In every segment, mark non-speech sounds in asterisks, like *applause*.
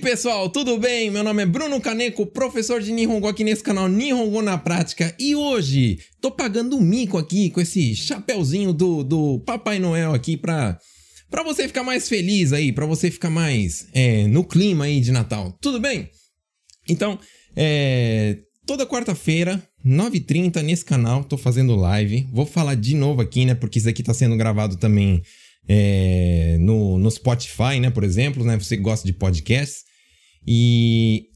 pessoal, tudo bem? Meu nome é Bruno Kaneko, professor de Nihongo aqui nesse canal Nihongo na Prática e hoje tô pagando um mico aqui com esse chapéuzinho do, do Papai Noel aqui pra, pra você ficar mais feliz aí, pra você ficar mais é, no clima aí de Natal, tudo bem? Então, é, toda quarta-feira, 9h30 nesse canal, tô fazendo live, vou falar de novo aqui, né, porque isso aqui tá sendo gravado também é, no, no Spotify, né, por exemplo, né, você gosta de podcasts. E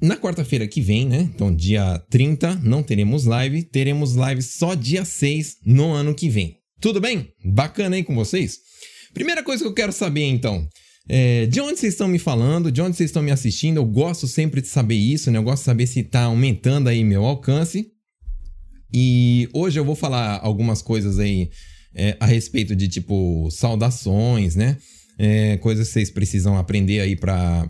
na quarta-feira que vem, né, então dia 30, não teremos live, teremos live só dia 6 no ano que vem. Tudo bem? Bacana aí com vocês? Primeira coisa que eu quero saber, então, é, de onde vocês estão me falando, de onde vocês estão me assistindo, eu gosto sempre de saber isso, né? Eu gosto de saber se está aumentando aí meu alcance. E hoje eu vou falar algumas coisas aí é, a respeito de tipo saudações, né? É, coisas que vocês precisam aprender aí para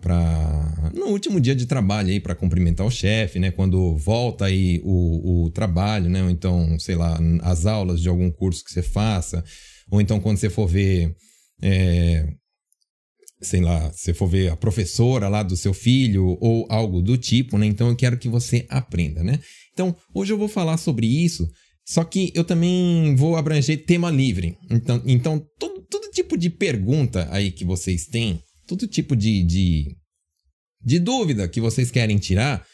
no último dia de trabalho aí para cumprimentar o chefe, né? Quando volta aí o, o trabalho, né? Ou então, sei lá, as aulas de algum curso que você faça, ou então quando você for ver é, sei lá, se for ver a professora lá do seu filho ou algo do tipo, né? Então eu quero que você aprenda, né? Então, hoje eu vou falar sobre isso só que eu também vou abranger tema livre. Então, então todo, todo tipo de pergunta aí que vocês têm, todo tipo de, de, de dúvida que vocês querem tirar,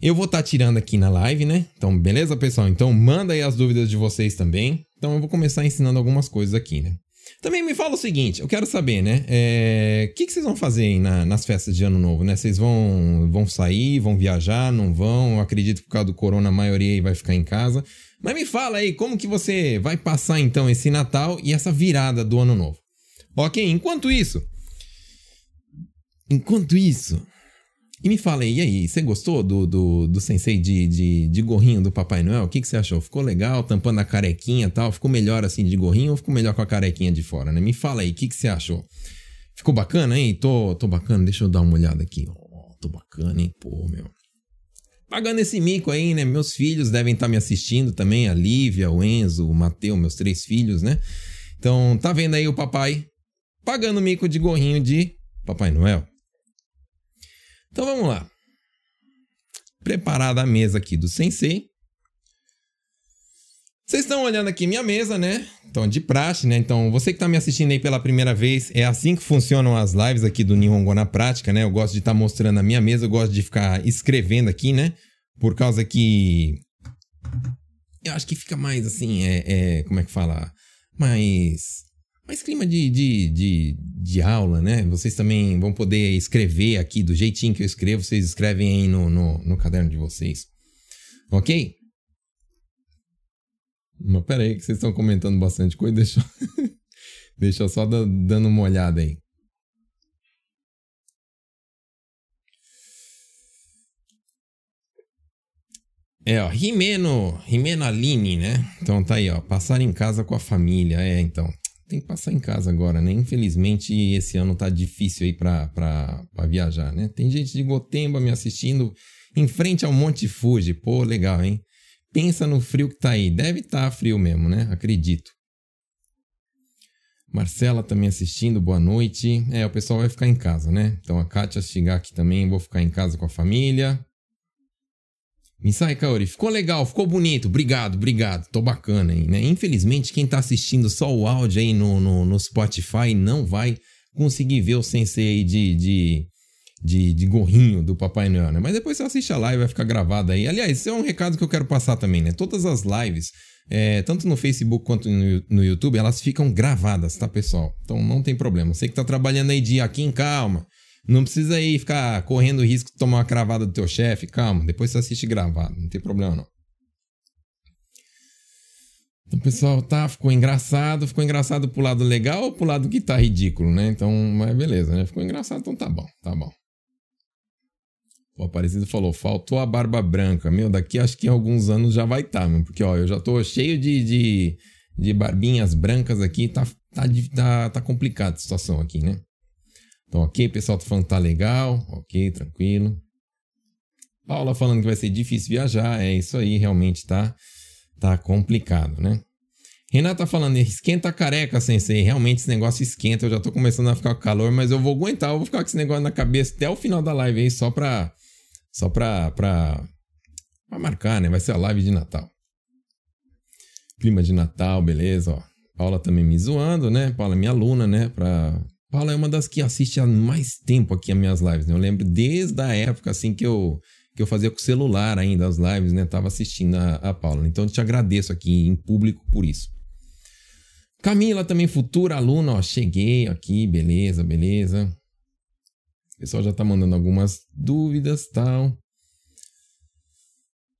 eu vou estar tá tirando aqui na live, né? Então, beleza, pessoal? Então, manda aí as dúvidas de vocês também. Então, eu vou começar ensinando algumas coisas aqui, né? Também me fala o seguinte, eu quero saber, né? O é, que, que vocês vão fazer na, nas festas de ano novo, né? Vocês vão, vão sair, vão viajar, não vão? Eu acredito que por causa do corona a maioria vai ficar em casa. Mas me fala aí, como que você vai passar então esse Natal e essa virada do ano novo? Ok, enquanto isso... Enquanto isso, e me fala aí, e aí, você gostou do, do, do sensei de, de, de gorrinho do Papai Noel? O que, que você achou? Ficou legal, tampando a carequinha e tal? Ficou melhor assim de gorrinho ou ficou melhor com a carequinha de fora, né? Me fala aí, o que, que você achou? Ficou bacana, hein? Tô, tô bacana, deixa eu dar uma olhada aqui. Oh, tô bacana, hein? Pô, meu. Pagando esse mico aí, né? Meus filhos devem estar tá me assistindo também, a Lívia, o Enzo, o Mateu, meus três filhos, né? Então, tá vendo aí o papai pagando mico de gorrinho de Papai Noel? Então vamos lá. Preparada a mesa aqui do Sensei. Vocês estão olhando aqui minha mesa, né? Então, de praxe, né? Então, você que está me assistindo aí pela primeira vez, é assim que funcionam as lives aqui do Nihongo na prática, né? Eu gosto de estar tá mostrando a minha mesa, eu gosto de ficar escrevendo aqui, né? Por causa que. Eu acho que fica mais assim, é, é como é que fala? Mais mais clima de, de, de, de, aula, né? Vocês também vão poder escrever aqui do jeitinho que eu escrevo, vocês escrevem aí no, no, no caderno de vocês. Ok? Mas pera aí que vocês estão comentando bastante coisa, *laughs* deixa eu, deixa eu só dando uma olhada aí. É, ó, Rimeno, Rimeno Aline, né? Então tá aí, ó, passar em casa com a família, é, então tem que passar em casa agora, né? Infelizmente, esse ano tá difícil aí pra, viajar, né? Tem gente de Gotemba me assistindo em frente ao Monte Fuji. Pô, legal, hein? Pensa no frio que tá aí. Deve estar tá frio mesmo, né? Acredito. Marcela também assistindo, boa noite. É, o pessoal vai ficar em casa, né? Então a Kátia chegar aqui também, vou ficar em casa com a família. Misai Kaori, ficou legal, ficou bonito, obrigado, obrigado, tô bacana aí, né? Infelizmente, quem tá assistindo só o áudio aí no, no, no Spotify não vai conseguir ver o sensei aí de, de, de, de, gorrinho do Papai Noel, né? Mas depois você assiste a live, vai ficar gravado aí. Aliás, isso é um recado que eu quero passar também, né? Todas as lives, é, tanto no Facebook quanto no, no YouTube, elas ficam gravadas, tá, pessoal? Então não tem problema. Você que tá trabalhando aí dia aqui em calma, não precisa aí ficar correndo o risco de tomar uma cravada do teu chefe. Calma, depois você assiste gravado. Não tem problema não. Então, pessoal, tá, ficou engraçado. Ficou engraçado pro lado legal ou pro lado que tá ridículo, né? Então, mas beleza, né? Ficou engraçado, então tá bom, tá bom. O Aparecido falou, faltou a barba branca. Meu, daqui acho que em alguns anos já vai estar, tá. Porque, ó, eu já tô cheio de, de, de barbinhas brancas aqui. Tá, tá, tá, tá complicada a situação aqui, né? Então, ok, pessoal tá falando que tá legal, ok, tranquilo. Paula falando que vai ser difícil viajar, é isso aí, realmente tá, tá complicado, né? Renata falando, esquenta a careca, sensei. Realmente esse negócio esquenta, eu já tô começando a ficar com calor, mas eu vou aguentar, eu vou ficar com esse negócio na cabeça até o final da live aí, só pra. Só pra. pra, pra marcar, né? Vai ser a live de Natal. Clima de Natal, beleza, ó. Paula também me zoando, né? Paula é minha aluna, né? Pra... Paula é uma das que assiste há mais tempo aqui as minhas lives, né? Eu lembro desde a época, assim, que eu, que eu fazia com o celular ainda as lives, né? Tava assistindo a, a Paula. Então, eu te agradeço aqui em público por isso. Camila também, futura aluna, ó. Cheguei aqui, beleza, beleza. O pessoal já tá mandando algumas dúvidas tal.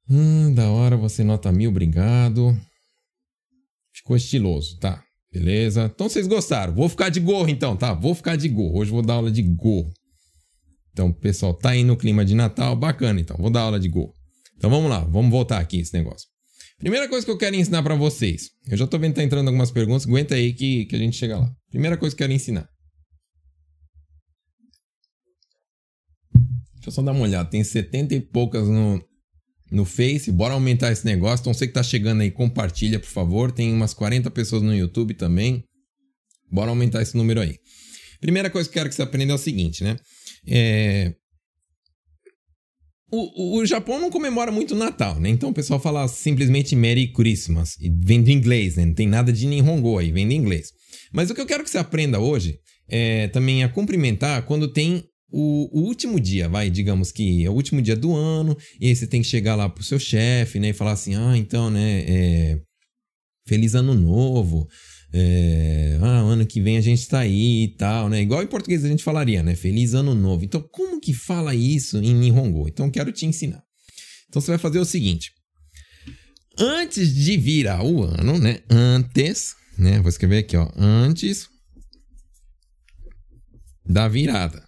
Hum, da hora, você nota mil, obrigado. Ficou estiloso, tá? Beleza? Então vocês gostaram. Vou ficar de gorro então, tá? Vou ficar de gorro. Hoje vou dar aula de gorro. Então, pessoal tá aí no clima de Natal, bacana então. Vou dar aula de gorro. Então vamos lá, vamos voltar aqui esse negócio. Primeira coisa que eu quero ensinar para vocês. Eu já tô vendo que tá entrando algumas perguntas, aguenta aí que, que a gente chega lá. Primeira coisa que eu quero ensinar. Deixa eu só dar uma olhada. Tem 70 e poucas no, no Face. Bora aumentar esse negócio. Então, você que tá chegando aí, compartilha, por favor. Tem umas 40 pessoas no YouTube também. Bora aumentar esse número aí. Primeira coisa que eu quero que você aprenda é o seguinte, né? É... O, o, o, Japão não comemora muito Natal, né? Então o pessoal fala simplesmente Merry Christmas. E vem do inglês, né? Não tem nada de Nihongo aí, vem do inglês. Mas o que eu quero que você aprenda hoje é também a cumprimentar quando tem o, o, último dia, vai, digamos que é o último dia do ano, e aí você tem que chegar lá pro seu chefe, né, e falar assim, ah, então, né, é, feliz ano novo, é, ah, ano que vem a gente tá aí e tal, né, igual em português a gente falaria, né, feliz ano novo. Então, como que fala isso em Nihongo? Então, quero te ensinar. Então, você vai fazer o seguinte, antes de virar o ano, né, antes, né, vou escrever aqui, ó, antes da virada.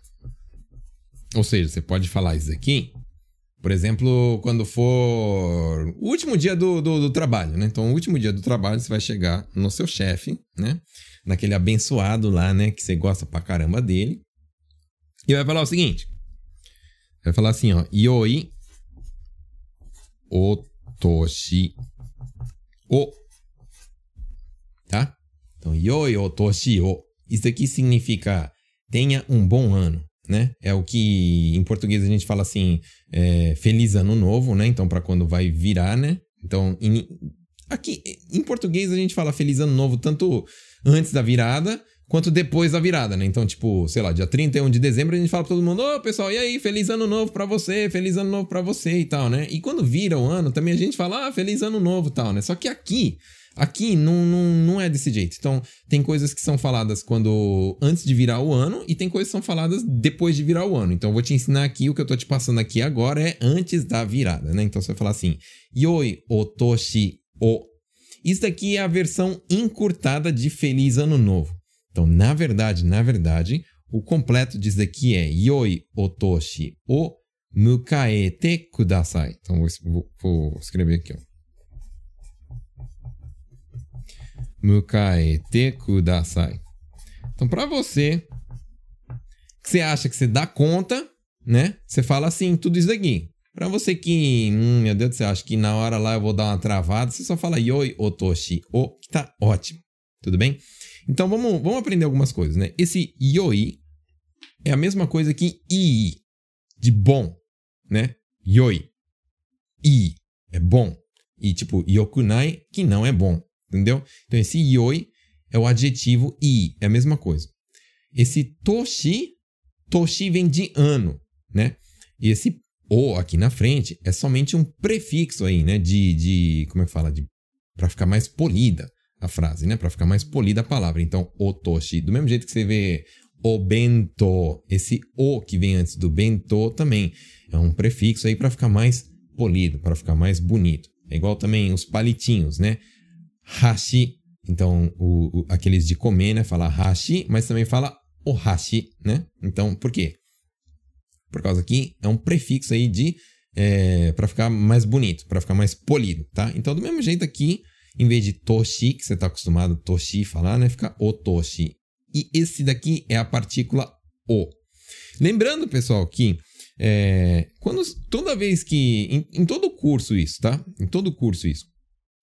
Ou seja, você pode falar isso aqui, por exemplo, quando for o último dia do, do, do, trabalho, né? Então, o último dia do trabalho, você vai chegar no seu chefe, né? Naquele abençoado lá, né? Que você gosta pra caramba dele. E vai falar o seguinte. Vai falar assim, ó. Yoi otoshi o. Tá? Então, yoi otoshi o. Isso aqui significa tenha um bom ano né? É o que em português a gente fala assim, é, feliz ano novo, né? Então, para quando vai virar, né? Então, em, aqui em português a gente fala feliz ano novo tanto antes da virada quanto depois da virada, né? Então, tipo, sei lá, dia 31 de dezembro a gente fala pra todo mundo: Ô, pessoal, e aí, feliz ano novo pra você, feliz ano novo pra você e tal, né? E quando vira o ano, também a gente fala: ah, feliz ano novo tal, né? Só que aqui Aqui não, não, não é desse jeito. Então, tem coisas que são faladas quando antes de virar o ano e tem coisas que são faladas depois de virar o ano. Então, eu vou te ensinar aqui o que eu tô te passando aqui agora é antes da virada, né? Então, você vai falar assim: Yoi otoshi o. Isso daqui é a versão encurtada de Feliz Ano Novo. Então, na verdade, na verdade, o completo disso daqui é Yoi otoshi o mukaete kudasai. Então, vou, vou escrever aqui, ó. Mukaete kudasai. Então, para você que você acha que você dá conta, né? Você fala assim, tudo isso daqui. Para você que, hum, meu Deus céu, acha que na hora lá eu vou dar uma travada, você só fala yoi otoshi o, que tá ótimo. Tudo bem? Então vamos, vamos aprender algumas coisas, né? Esse yoi é a mesma coisa que i, de bom, né? Yoi. I é bom. E tipo, yokunai, que não é bom. Entendeu? Então, esse yoi é o adjetivo i, é a mesma coisa. Esse toshi, toshi vem de ano, né? E esse o aqui na frente é somente um prefixo aí, né? De, de como é que fala? De, para ficar mais polida a frase, né? Para ficar mais polida a palavra. Então, o toshi. Do mesmo jeito que você vê o bento, esse o que vem antes do bento também é um prefixo aí para ficar mais polido, para ficar mais bonito. É igual também os palitinhos, né? Hashi. Então, o, o, aqueles de comer, né? Fala hashi, mas também fala o hashi, né? Então, por quê? Por causa que é um prefixo aí de. É, para ficar mais bonito, para ficar mais polido, tá? Então, do mesmo jeito aqui, em vez de toshi, que você está acostumado toshi falar, né? Fica o toshi. E esse daqui é a partícula o. Lembrando, pessoal, que é, quando toda vez que em, em todo curso isso, tá? Em todo curso isso,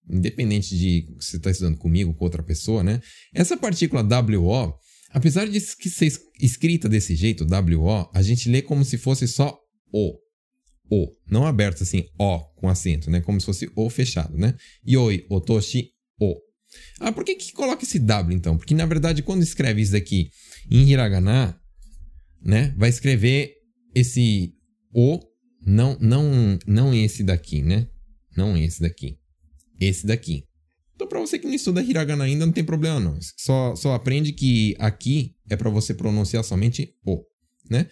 independente de você está estudando comigo ou com outra pessoa, né? Essa partícula WO, apesar de ser escrita desse jeito, WO, a gente lê como se fosse só O. O, não aberto assim, O com acento, né? Como se fosse O fechado, né? Yoi, otoshi, O. Ah, por que que coloca esse W então? Porque na verdade quando escreve isso daqui em hiragana, né? Vai escrever esse O, não, não, não esse daqui, né? Não esse daqui. Esse daqui. Então, para você que não estuda hiragana ainda, não tem problema não. Só, só aprende que aqui é para você pronunciar somente o, né?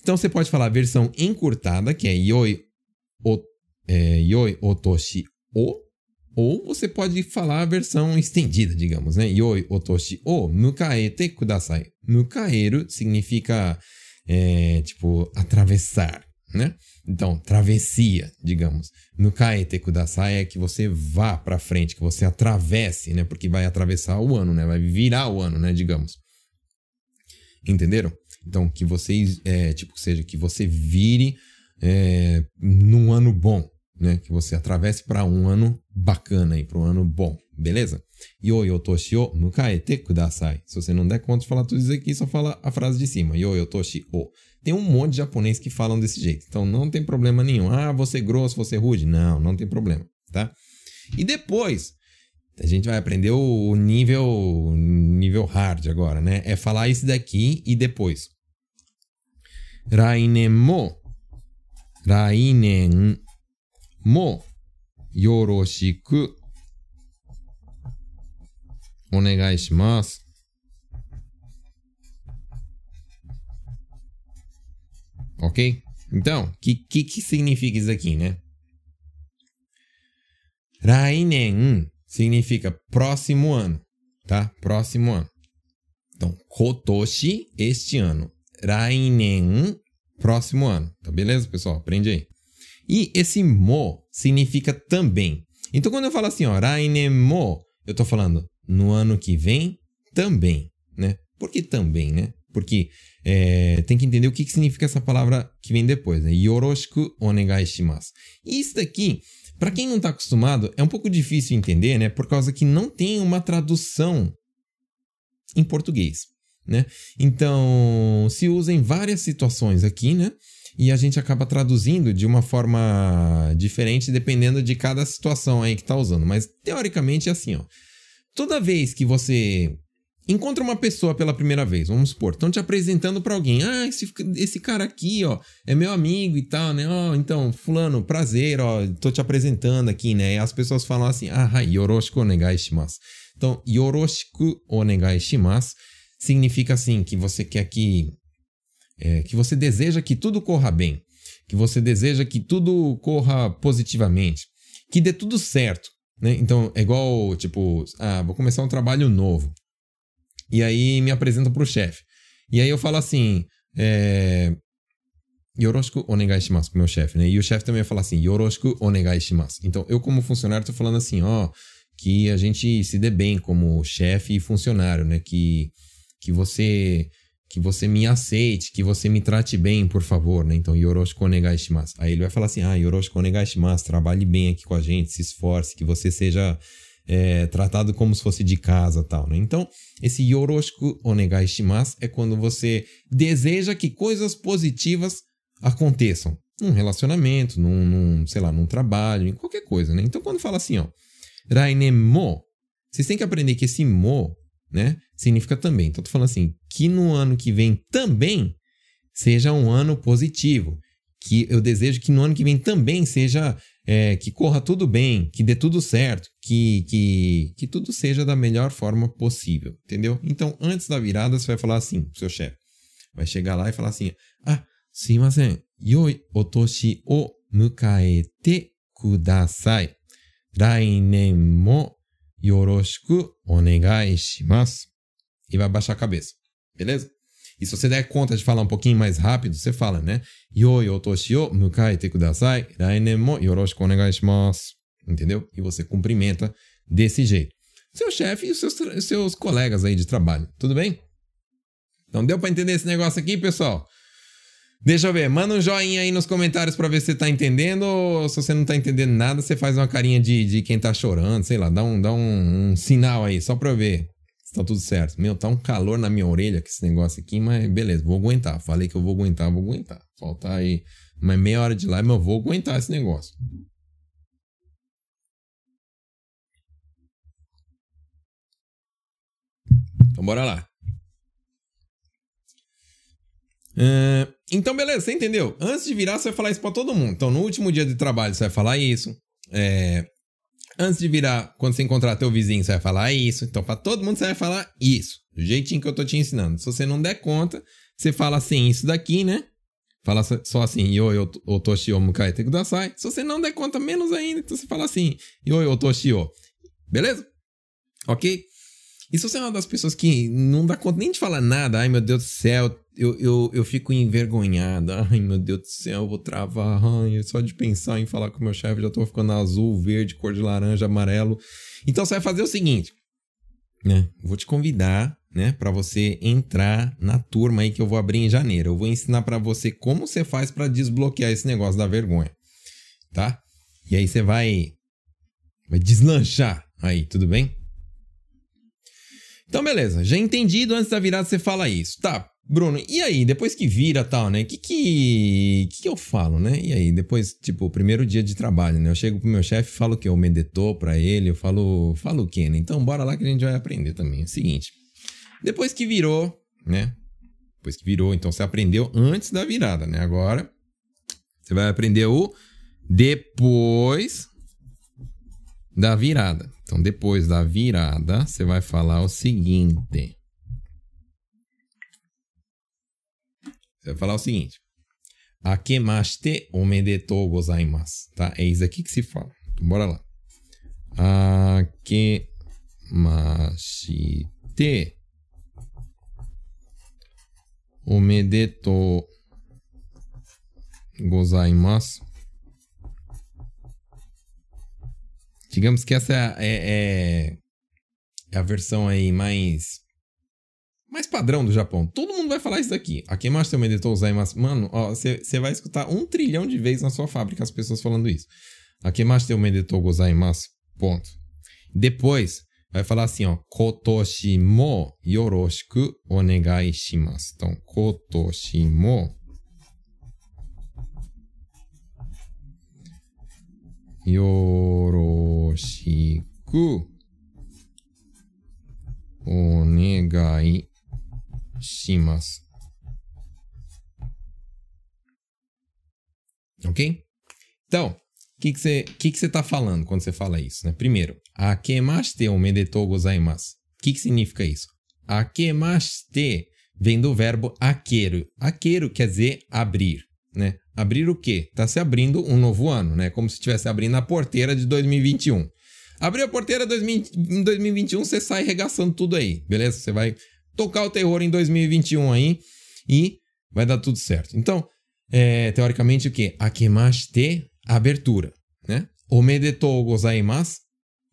Então, você pode falar a versão encurtada, que é yoi, o, é, yoi otoshi o, ou você pode falar a versão estendida, digamos, né? Yoi otoshi o mukaete kudasai. Mukaeru significa, é, tipo, atravessar, né? Então, travessia, digamos. No kaete kudasai é que você vá para frente, que você atravesse, né? Porque vai atravessar o ano, né? Vai virar o ano, né? Digamos. Entenderam? Então, que vocês, é, tipo, seja que você vire é, num ano bom, né? Que você atravesse para um ano bacana aí, para um ano bom, beleza? Yo yotoshi o mukaete kudasai. Se você não der conta de falar tudo isso aqui, só fala a frase de cima. Yo yotoshi o. Tem um monte de japonês que falam desse jeito. Então não tem problema nenhum. Ah, você grosso, você rude. Não, não tem problema, tá? E depois, a gente vai aprender o nível nível hard agora, né? É falar isso daqui e depois. Rainen mo Rainen mo yoroshiku onegai shimasu. Ok? Então, o que, que, que significa isso aqui, né? Rainen significa próximo ano, tá? Próximo ano. Então, Kotoshi, este ano. Rainen, próximo ano. Tá beleza, pessoal? Aprende aí. E esse mo significa também. Então, quando eu falo assim, ó, Rainen mo, eu tô falando no ano que vem também, né? Por que também, né? Porque é, tem que entender o que, que significa essa palavra que vem depois, né? Yoroshiku onegai shimasu. E isso daqui, para quem não está acostumado, é um pouco difícil entender, né? Por causa que não tem uma tradução em português, né? Então, se usa em várias situações aqui, né? E a gente acaba traduzindo de uma forma diferente dependendo de cada situação aí que está usando. Mas, teoricamente, é assim, ó. Toda vez que você encontra uma pessoa pela primeira vez, vamos supor, estão te apresentando para alguém. Ah, esse, esse cara aqui, ó, é meu amigo e tal, né? Ó, então, fulano, prazer, ó, tô te apresentando aqui, né? E as pessoas falam assim, ah, yoroshiku onegai shimasu. Então, yoroshiku onegai shimasu significa assim, que você quer que... É, que você deseja que tudo corra bem, que você deseja que tudo corra positivamente, que dê tudo certo, né? Então, é igual, tipo, ah, vou começar um trabalho novo. E aí me apresenta pro chefe. E aí eu falo assim, é... Yoroshiku onegai shimasu pro meu chefe, né? E o chefe também vai falar assim, Yoroshiku onegai shimasu. Então, eu como funcionário tô falando assim, ó, que a gente se dê bem como chefe e funcionário, né? Que, que você que você me aceite, que você me trate bem, por favor, né? Então, yoroshiku onegai shimasu. Aí ele vai falar assim, ah, yoroshiku onegai shimasu, trabalhe bem aqui com a gente, se esforce, que você seja é, tratado como se fosse de casa tal, né? Então, esse yoroshiku onegai shimasu é quando você deseja que coisas positivas aconteçam. Num relacionamento, num, num, sei lá, num trabalho, em qualquer coisa, né? Então, quando fala assim, ó, rainen mo, vocês têm que aprender que esse mo, né, significa também. Então, tô falando assim, que no ano que vem também seja um ano positivo. Que eu desejo que no ano que vem também seja é, que corra tudo bem, que dê tudo certo, que, que, que tudo seja da melhor forma possível, entendeu? Então, antes da virada, você vai falar assim pro seu chefe. Vai chegar lá e falar assim: Ah, sumimasen, yoi otoshi o mukaete kudasai. Rainen mo yoroshiku onegai shimasu. E vai baixar a cabeça, beleza? E se você der conta de falar um pouquinho mais rápido, você fala, né? Otoshi o kudasai, rainen mo yoroshiku onegai shimasu. Entendeu? E você cumprimenta desse jeito. Seu chefe e seus, seus colegas aí de trabalho. Tudo bem? Então deu para entender esse negócio aqui, pessoal? Deixa eu ver, manda um joinha aí nos comentários pra ver se você tá entendendo. Ou se você não tá entendendo nada, você faz uma carinha de, de quem tá chorando, sei lá, dá um, dá um, um sinal aí, só pra eu ver tá tudo certo. Meu, tá um calor na minha orelha com esse negócio aqui, mas beleza, vou aguentar. Falei que eu vou aguentar, vou aguentar. Faltar aí mais meia hora de live, mas eu vou aguentar esse negócio. Então bora lá. Uh, então, beleza, você entendeu? Antes de virar, você vai falar isso pra todo mundo. Então, no último dia de trabalho, você vai falar isso. É, antes de virar, quando você encontrar teu vizinho, você vai falar isso. Então, pra todo mundo, você vai falar isso. Do jeitinho que eu tô te ensinando. Se você não der conta, você fala assim, isso daqui, né? Fala só assim, yo, yo, otoshi o mukai te kudasai. Se você não der conta, menos ainda, então você fala assim, yo, yo, otoshi o. Beleza? Ok? E se você é uma das pessoas que não dá conta nem de falar nada, ai meu Deus do céu, eu, eu, eu fico envergonhado. Ai, meu Deus do céu, eu vou travar. Ai, só de pensar em falar com o meu chefe, já tô ficando azul, verde, cor de laranja, amarelo. Então você vai fazer o seguinte, né? Vou te convidar, né, para você entrar na turma aí que eu vou abrir em janeiro. Eu vou ensinar para você como você faz para desbloquear esse negócio da vergonha, tá? E aí você vai vai deslanchar aí, tudo bem? Então, beleza. Já entendido, antes da virada você fala isso. Tá, Bruno, e aí, depois que vira tal, né? O que que, que que eu falo, né? E aí, depois, tipo, primeiro dia de trabalho, né? Eu chego pro meu chefe, falo que eu medetou pra ele, eu falo, falo o quê, né? Então, bora lá que a gente vai aprender também. É o seguinte, depois que virou, né? Depois que virou, então você aprendeu antes da virada, né? Agora, você vai aprender o depois da virada. Então, depois da virada, você vai falar o seguinte... Você vai falar o seguinte. Akemashite omedetou gozaimasu. Tá? É isso aqui que se fala. Então, bora lá. Akemashite omedetou gozaimasu. Digamos que essa é, é, é a versão aí mais mais padrão do Japão. Todo mundo vai falar isso daqui. Akemasu seu medetou gozaimasu. Mano, ó, você vai escutar um trilhão de vezes na sua fábrica as pessoas falando isso. Akemasu seu medetou gozaimasu. Ponto. Depois, vai falar assim, ó. Kotoshi mo yoroshiku onegai shimasu. Então, kotoshi mo yoroshiku onegai shimasu. Ok? Então, o que você que que que tá falando quando você fala isso? Né? Primeiro, akemashite omedetou gozaimasu. O que, que significa isso? Akemashite vem do verbo akeru. Akeru quer dizer abrir, né? Abrir o quê? Tá se abrindo um novo ano, né? Como se estivesse abrindo a porteira de 2021. Abriu a porteira em 2021, você sai regaçando tudo aí, beleza? Você vai tocar o terror em 2021 aí e vai dar tudo certo. Então, é, teoricamente, o que? Akemashite, abertura, né? Omedetou gozaimasu,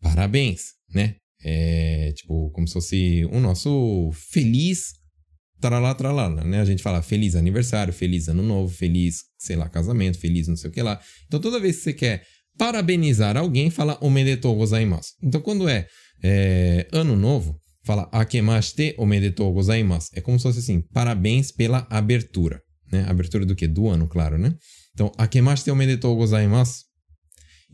parabéns, né? É, tipo, como se fosse o nosso feliz tralá, tralá, né? A gente fala feliz aniversário, feliz ano novo, feliz, sei lá, casamento, feliz não sei o que lá. Então, toda vez que você quer parabenizar alguém, fala omedetou gozaimasu. Então, quando é, é ano novo, fala akemashite omedetou gozaimasu. É como se fosse assim, parabéns pela abertura, né? Abertura do que? Do ano, claro, né? Então, akemashite omedetou gozaimasu.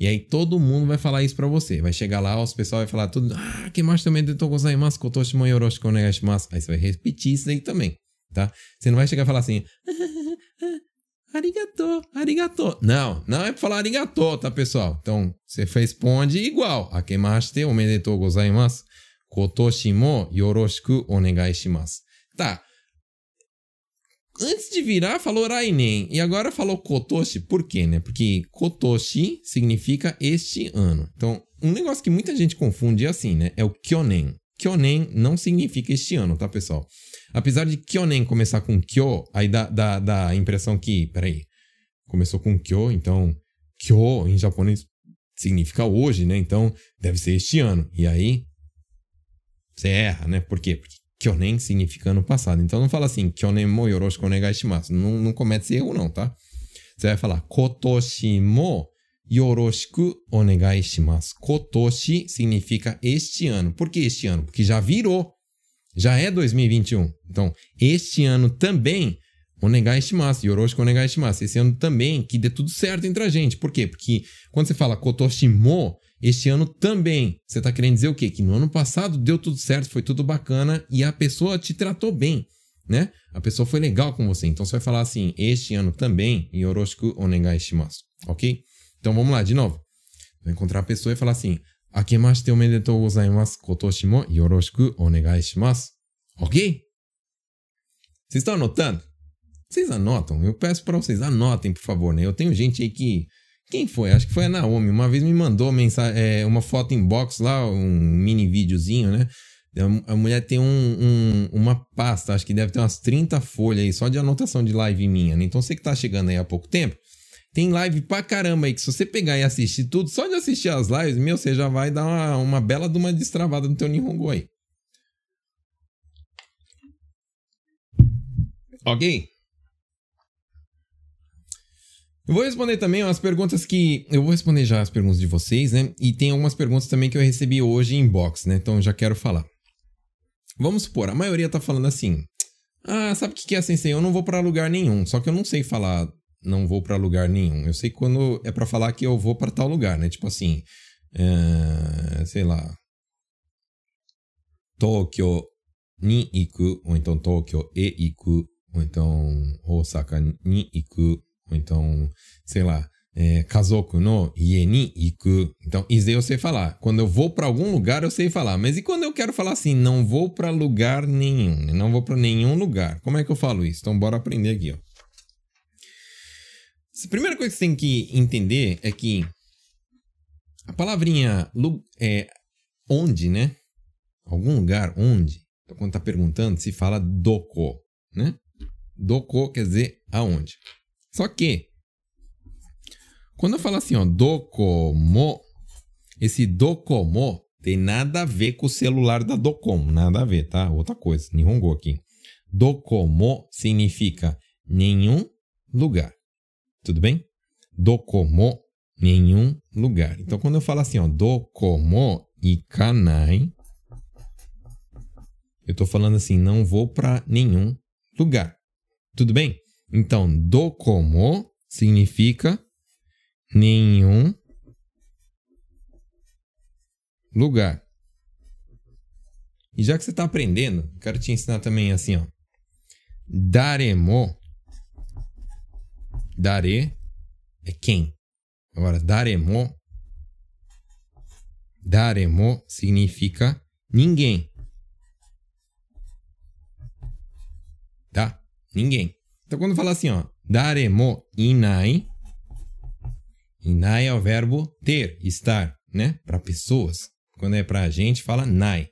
E aí todo mundo vai falar isso para você. Vai chegar lá, os pessoal vai falar tudo, ah, akemashite omedetou gozaimasu, kotoshi mo yoroshiku onegaishimasu. Aí você vai repetir isso aí também, tá? Você não vai chegar e falar assim, *laughs* arigato, arigato. Não, não é pra falar arigato, tá, pessoal? Então, você responde igual. Akemashite omedetou gozaimasu. Kotoshi mo yoroshiku onegai shimasu. Tá. Antes de virar, falou Rainen. E agora falou Kotoshi. Por quê, né? Porque Kotoshi significa este ano. Então, um negócio que muita gente confunde é assim, né? É o Kyonen. Kyonen não significa este ano, tá, pessoal? Apesar de Kyonen começar com Kyo, aí dá, dá, dá a impressão que, peraí, começou com Kyo, então Kyo em japonês significa hoje, né? Então deve ser este ano. E aí você erra, né? Por quê? Porque Kyonen significa ano passado. Então não fala assim, Kyonen mo yoroshiku. Não, não comete esse erro não, tá? Você vai falar, kotoshi mo yoroshiku. Kotoshi significa este ano. Por que este ano? Porque já virou. Já é 2021. Então, este ano também, onegai shimasu, yoroshiku onegai shimasu. Esse ano também, que dê tudo certo entre a gente. Por quê? Porque quando você fala kotoshi mo, este ano também. Você está querendo dizer o quê? Que no ano passado deu tudo certo, foi tudo bacana e a pessoa te tratou bem, né? A pessoa foi legal com você. Então você vai falar assim, este ano também, yoroshiku onegai shimasu, ok? Então vamos lá, de novo. Vai encontrar a pessoa e falar assim, akemashite omedetou gozaimasu, kotoshi mo yoroshiku onegai shimasu, ok? Vocês estão anotando? Vocês anotam? Eu peço para vocês, anotem, por favor, né? Eu tenho gente aí que quem foi? Acho que foi a Naomi. Uma vez me mandou mensagem, é, uma foto inbox lá, um mini videozinho, né? A mulher tem um, um, uma pasta, acho que deve ter umas 30 folhas aí, só de anotação de live minha, né? Então você que tá chegando aí há pouco tempo, tem live pra caramba aí, que se você pegar e assistir tudo, só de assistir as lives, meu, você já vai dar uma, uma bela de uma destravada no teu Nihongo aí. Ok? Eu vou responder também as perguntas que. Eu vou responder já as perguntas de vocês, né? E tem algumas perguntas também que eu recebi hoje em inbox, né? Então já quero falar. Vamos supor, a maioria tá falando assim. Ah, sabe o que é sensei? Eu não vou para lugar nenhum. Só que eu não sei falar não vou para lugar nenhum. Eu sei quando é para falar que eu vou para tal lugar, né? Tipo assim, é, sei lá. Tokyo ni iku, ou então Tokyo e iku, ou então Osaka ni iku, então, sei lá, é, kazoku no ie ni iku. Então, isso aí eu sei falar. Quando eu vou para algum lugar, eu sei falar. Mas e quando eu quero falar assim, não vou para lugar nenhum, né? não vou para nenhum lugar? Como é que eu falo isso? Então, bora aprender aqui, ó. A primeira coisa que você tem que entender é que a palavrinha é onde, né? Algum lugar, onde. Então, quando tá perguntando, se fala doko, né? Doko quer dizer aonde. Só que, quando eu falo assim, ó, Docomo, esse Docomo tem nada a ver com o celular da Docomo, nada a ver, tá? Outra coisa, Nihongo aqui. Docomo significa nenhum lugar. Tudo bem? Docomo, nenhum lugar. Então, quando eu falo assim, ó, Docomo ikanai, eu tô falando assim, não vou para nenhum lugar. Tudo bem? Então, dokomo significa nenhum lugar. E já que você está aprendendo, quero te ensinar também assim, ó. Daremo. Dare é quem. Agora, daremo. Daremo significa ninguém. Tá? Ninguém. Então, quando fala assim, ó, daremo inai, inai é o verbo ter, estar, né? Para pessoas. Quando é para gente, fala nai.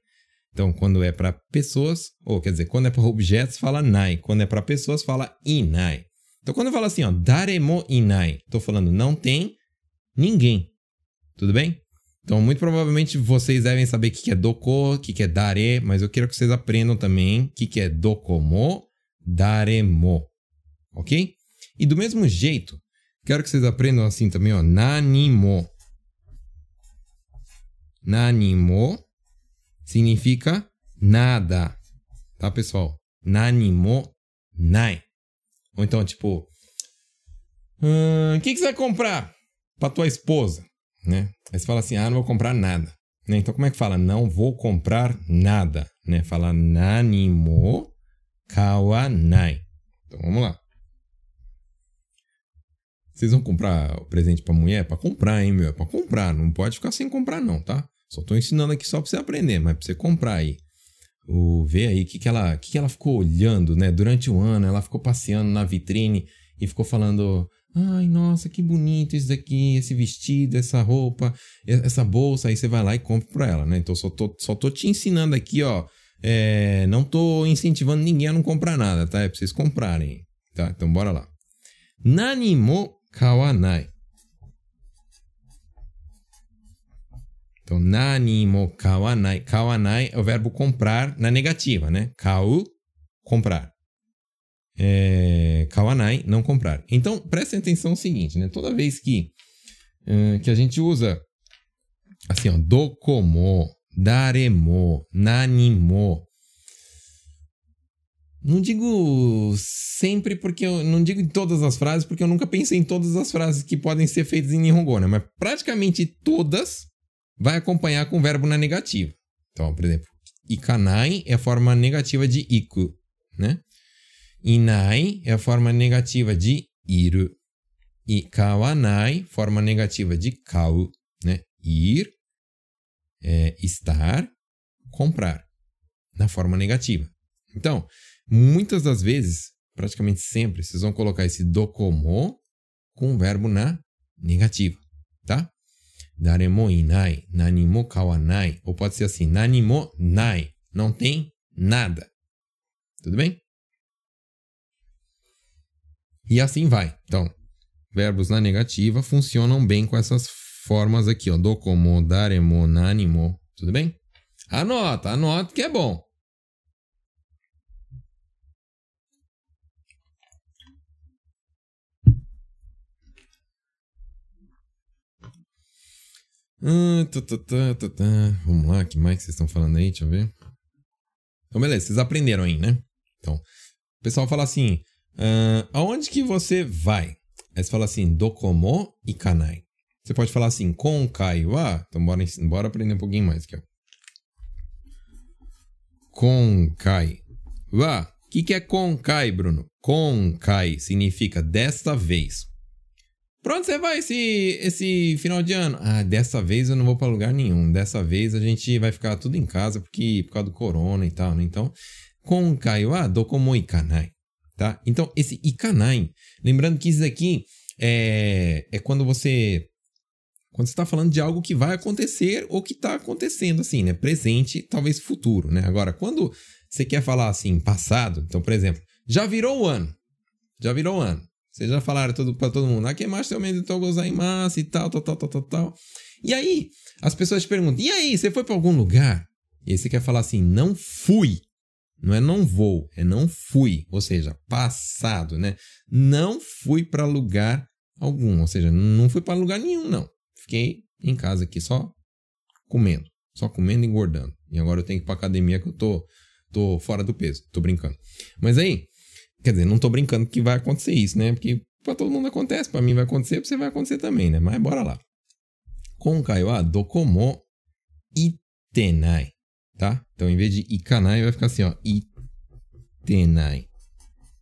Então, quando é para pessoas, ou quer dizer, quando é para objetos, fala nai. Quando é para pessoas, fala inai. Então, quando eu falo assim, ó, daremo inai, estou falando não tem ninguém. Tudo bem? Então, muito provavelmente vocês devem saber o que é doko, o que é dare, mas eu quero que vocês aprendam também o que é dokomo, daremo ok? E do mesmo jeito, quero que vocês aprendam assim também, ó, nanimo. Nanimo significa nada, tá, pessoal? Nanimo nai. Ou então, tipo, o hum, que, que você vai comprar para tua esposa, né? Aí você fala assim, ah, não vou comprar nada. Né? Então, como é que fala? Não vou comprar nada, né? Fala nanimo kawanai. Então, vamos lá. Vocês vão comprar presente pra mulher? Pra comprar, hein, meu? É pra comprar. Não pode ficar sem comprar, não, tá? Só tô ensinando aqui só pra você aprender, mas pra você comprar aí. O, ver aí o que, que, ela, que, que ela ficou olhando, né? Durante o ano, ela ficou passeando na vitrine e ficou falando: Ai, nossa, que bonito isso daqui, esse vestido, essa roupa, essa bolsa. Aí você vai lá e compra pra ela, né? Então só tô, só tô te ensinando aqui, ó. É, não tô incentivando ninguém a não comprar nada, tá? É pra vocês comprarem, tá? Então bora lá. Nanimo kawanai. Então, nani mo kawanai. Kawanai é o verbo comprar na negativa, né? Kau, comprar. É, kawanai, não comprar. Então, prestem atenção no seguinte, né? Toda vez que, uh, que a gente usa assim, ó, dokomo, daremo, nanimo, não digo sempre porque eu não digo em todas as frases porque eu nunca pensei em todas as frases que podem ser feitas em Nihongo, né? Mas praticamente todas vai acompanhar com o verbo na negativa. Então, por exemplo, ikanai é a forma negativa de iku, né? Inai é a forma negativa de iru. E kawanai, forma negativa de kau, né? Ir é estar, comprar, na forma negativa. Então, Muitas das vezes, praticamente sempre, vocês vão colocar esse dokomo com o verbo na negativa, tá? Daremo inai, nanimo kawanai. Ou pode ser assim, nanimo nai. Não tem nada. Tudo bem? E assim vai. Então, verbos na negativa funcionam bem com essas formas aqui, ó. Dokomo, daremo, nanimo. Tudo bem? Anota, anota que é bom. Ah. Vamos lá, que mais vocês estão falando aí? Deixa eu ver. Então, beleza, vocês aprenderam aí, né? Então, o pessoal fala assim: uh, aonde que você vai? Aí você fala assim: dokomo e kanai. Você pode falar assim: konkai wa. Então, bora, bora aprender um pouquinho mais aqui, ó. Konkai. O que, que é konkai, Bruno? Konkai significa desta vez. Pra onde você vai esse, esse final de ano? Ah, dessa vez eu não vou para lugar nenhum. Dessa vez a gente vai ficar tudo em casa porque, por causa do corona e tal, né? Então, konkai wa dokomo ikanai, tá? Então, esse ikanai, lembrando que isso aqui é, é quando você quando você está falando de algo que vai acontecer ou que está acontecendo, assim, né? Presente, talvez futuro, né? Agora, quando você quer falar assim, passado, então, por exemplo, já virou o ano. Já virou o ano. Vocês já falaram tudo para todo mundo. Aqui mais também do massa e tal, tal, tal, tal, tal, tal. E aí, as pessoas te perguntam: e aí, você foi para algum lugar? E aí você quer falar assim: não fui. Não é não vou, é não fui. Ou seja, passado, né? Não fui para lugar algum. Ou seja, não fui para lugar nenhum, não. Fiquei em casa aqui só comendo. Só comendo e engordando. E agora eu tenho que ir pra academia que eu tô, tô fora do peso. Tô brincando. Mas aí, Quer dizer, não tô brincando que vai acontecer isso, né? Porque pra todo mundo acontece, pra mim vai acontecer, pra você vai acontecer também, né? Mas bora lá. Konkai wa dokomo itenai, tá? Então, em vez de ikanai, vai ficar assim, ó. Itenai.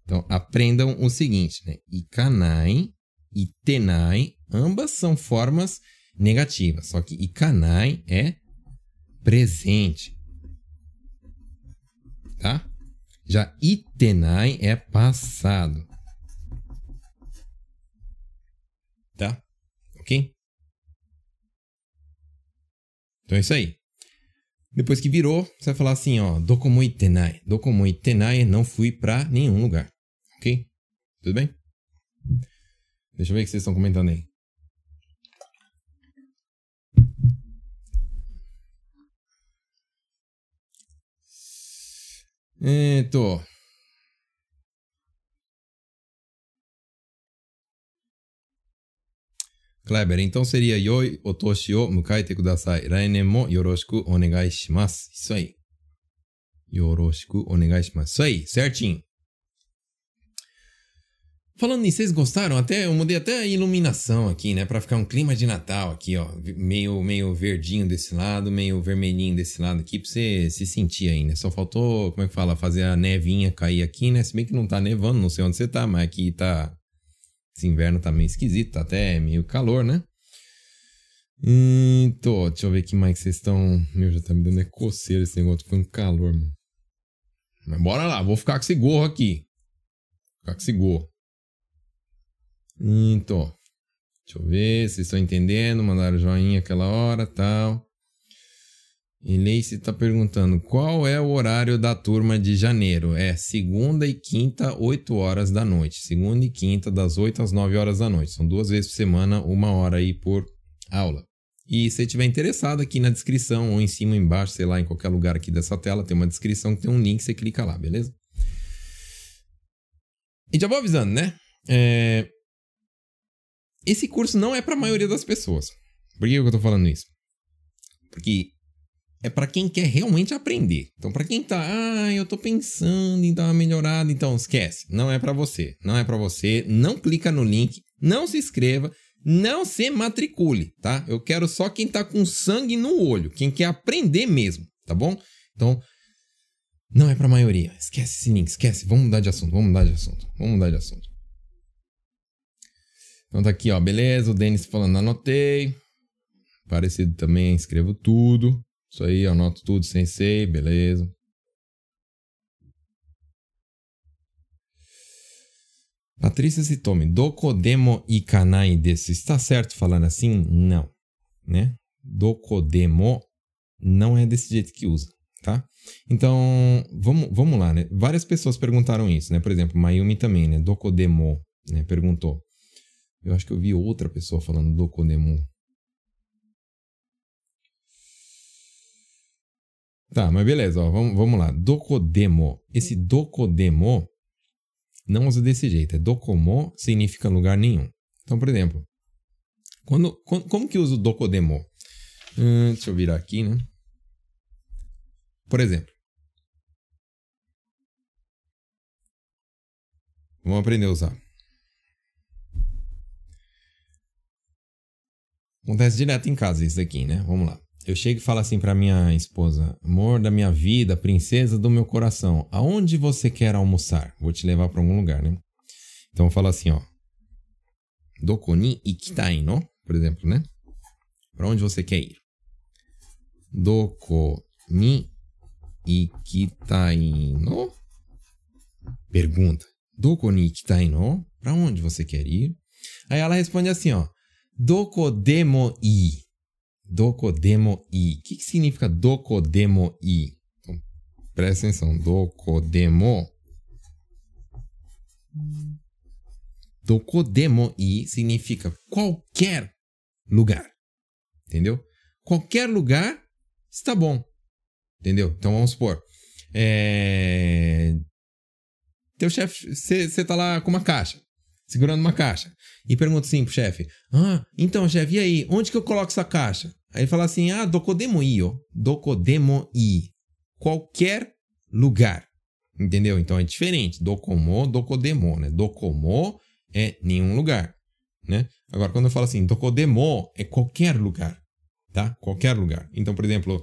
Então, aprendam o seguinte, né? Ikanai e tenai, ambas são formas negativas. Só que ikanai é presente. Tá? Já itenai é passado. Tá? Ok? Então é isso aí. Depois que virou, você vai falar assim, ó, dokomo itenai. Dokomo itenai, não fui pra nenhum lugar. Ok? Tudo bem? Deixa eu ver o que vocês estão comentando aí. えっ、ー、と。クライベリントン、セリア、良いお年を迎えてください。来年もよろしくお願いします。はい。よろしくお願いします。はい、セーチン。Falando nisso, vocês gostaram? Até eu mudei até a iluminação aqui, né, para ficar um clima de Natal aqui, ó, meio meio verdinho desse lado, meio vermelhinho desse lado aqui, para você se sentir aí, né? Só faltou, como é que fala, fazer a nevinha cair aqui, né? Se bem que não tá nevando, não sei onde você tá, mas aqui tá esse inverno tá meio esquisito, tá até meio calor, né? Então, deixa eu ver que mais vocês estão. Meu, já tá me dando é coceira esse negócio, um calor, mano. Mas bora lá, vou ficar com esse gorro aqui. Ficar com esse gorro. Então, deixa eu ver se estão entendendo. Mandaram joinha aquela hora tal. E Leice está perguntando qual é o horário da turma de janeiro. É segunda e quinta, 8 horas da noite. Segunda e quinta, das 8 às 9 horas da noite. São duas vezes por semana, uma hora aí por aula. E se tiver interessado aqui na descrição, ou em cima ou embaixo, sei lá, em qualquer lugar aqui dessa tela, tem uma descrição que tem um link, você clica lá, beleza? E já vou avisando, né? É... Esse curso não é para a maioria das pessoas. Por que eu tô falando isso? Porque é para quem quer realmente aprender. Então, para quem tá, ah, eu tô pensando em dar uma melhorada, então esquece, não é para você. Não é para você, não clica no link, não se inscreva, não se matricule, tá? Eu quero só quem tá com sangue no olho, quem quer aprender mesmo, tá bom? Então, não é pra maioria. Esquece esse link, esquece. Vamos mudar de assunto, vamos mudar de assunto, vamos mudar de assunto. Então tá aqui, ó, beleza. O Denis falando, anotei. Parecido também, escrevo tudo. Isso aí, anoto tudo, sensei, beleza. Patrícia Sitomi, dokodemo ikanai desu. Está certo falando assim? Não, né? Dokodemo não é desse jeito que usa, tá? Então, vamos, vamos lá, né? Várias pessoas perguntaram isso, né? Por exemplo, Mayumi também, né? Dokodemo, né? Perguntou. Eu acho que eu vi outra pessoa falando dokodemo. Tá, mas beleza, ó, vamos, vamos lá. Dokodemo. Esse dokodemo não usa desse jeito. É dokomo significa lugar nenhum. Então, por exemplo, quando, quando como que usa o dokodemo? Hum, deixa eu virar aqui, né? Por exemplo, vamos aprender a usar. Acontece direto em casa isso daqui, né? Vamos lá. Eu chego e falo assim para minha esposa: Amor da minha vida, princesa do meu coração, aonde você quer almoçar? Vou te levar para algum lugar, né? Então eu falo assim, ó. Doko ni ikitai no? Por exemplo, né? Para onde você quer ir? Doko ni ikitai no? Pergunta. Doko ni ikitai no? Para onde você quer ir? Aí ela responde assim, ó. Doko demo i. Dokodemo i. O que, que significa dokodemo i? Então, presta atenção. Dokodemo. Dokodemo i significa qualquer lugar. Entendeu? Qualquer lugar está bom. Entendeu? Então vamos supor. É... Teu chefe, você tá lá com uma caixa, segurando uma caixa e pergunta assim pro chefe: Ah, então, chefe, e aí? Onde que eu coloco essa caixa? Aí ele fala assim: Ah, dokodemo i, ó. Dokodemo i. Qualquer lugar. Entendeu? Então é diferente. Dokomo, dokodemo, né? Dokomo é nenhum lugar, né? Agora, quando eu falo assim, dokodemo é qualquer lugar, tá? Qualquer lugar. Então, por exemplo,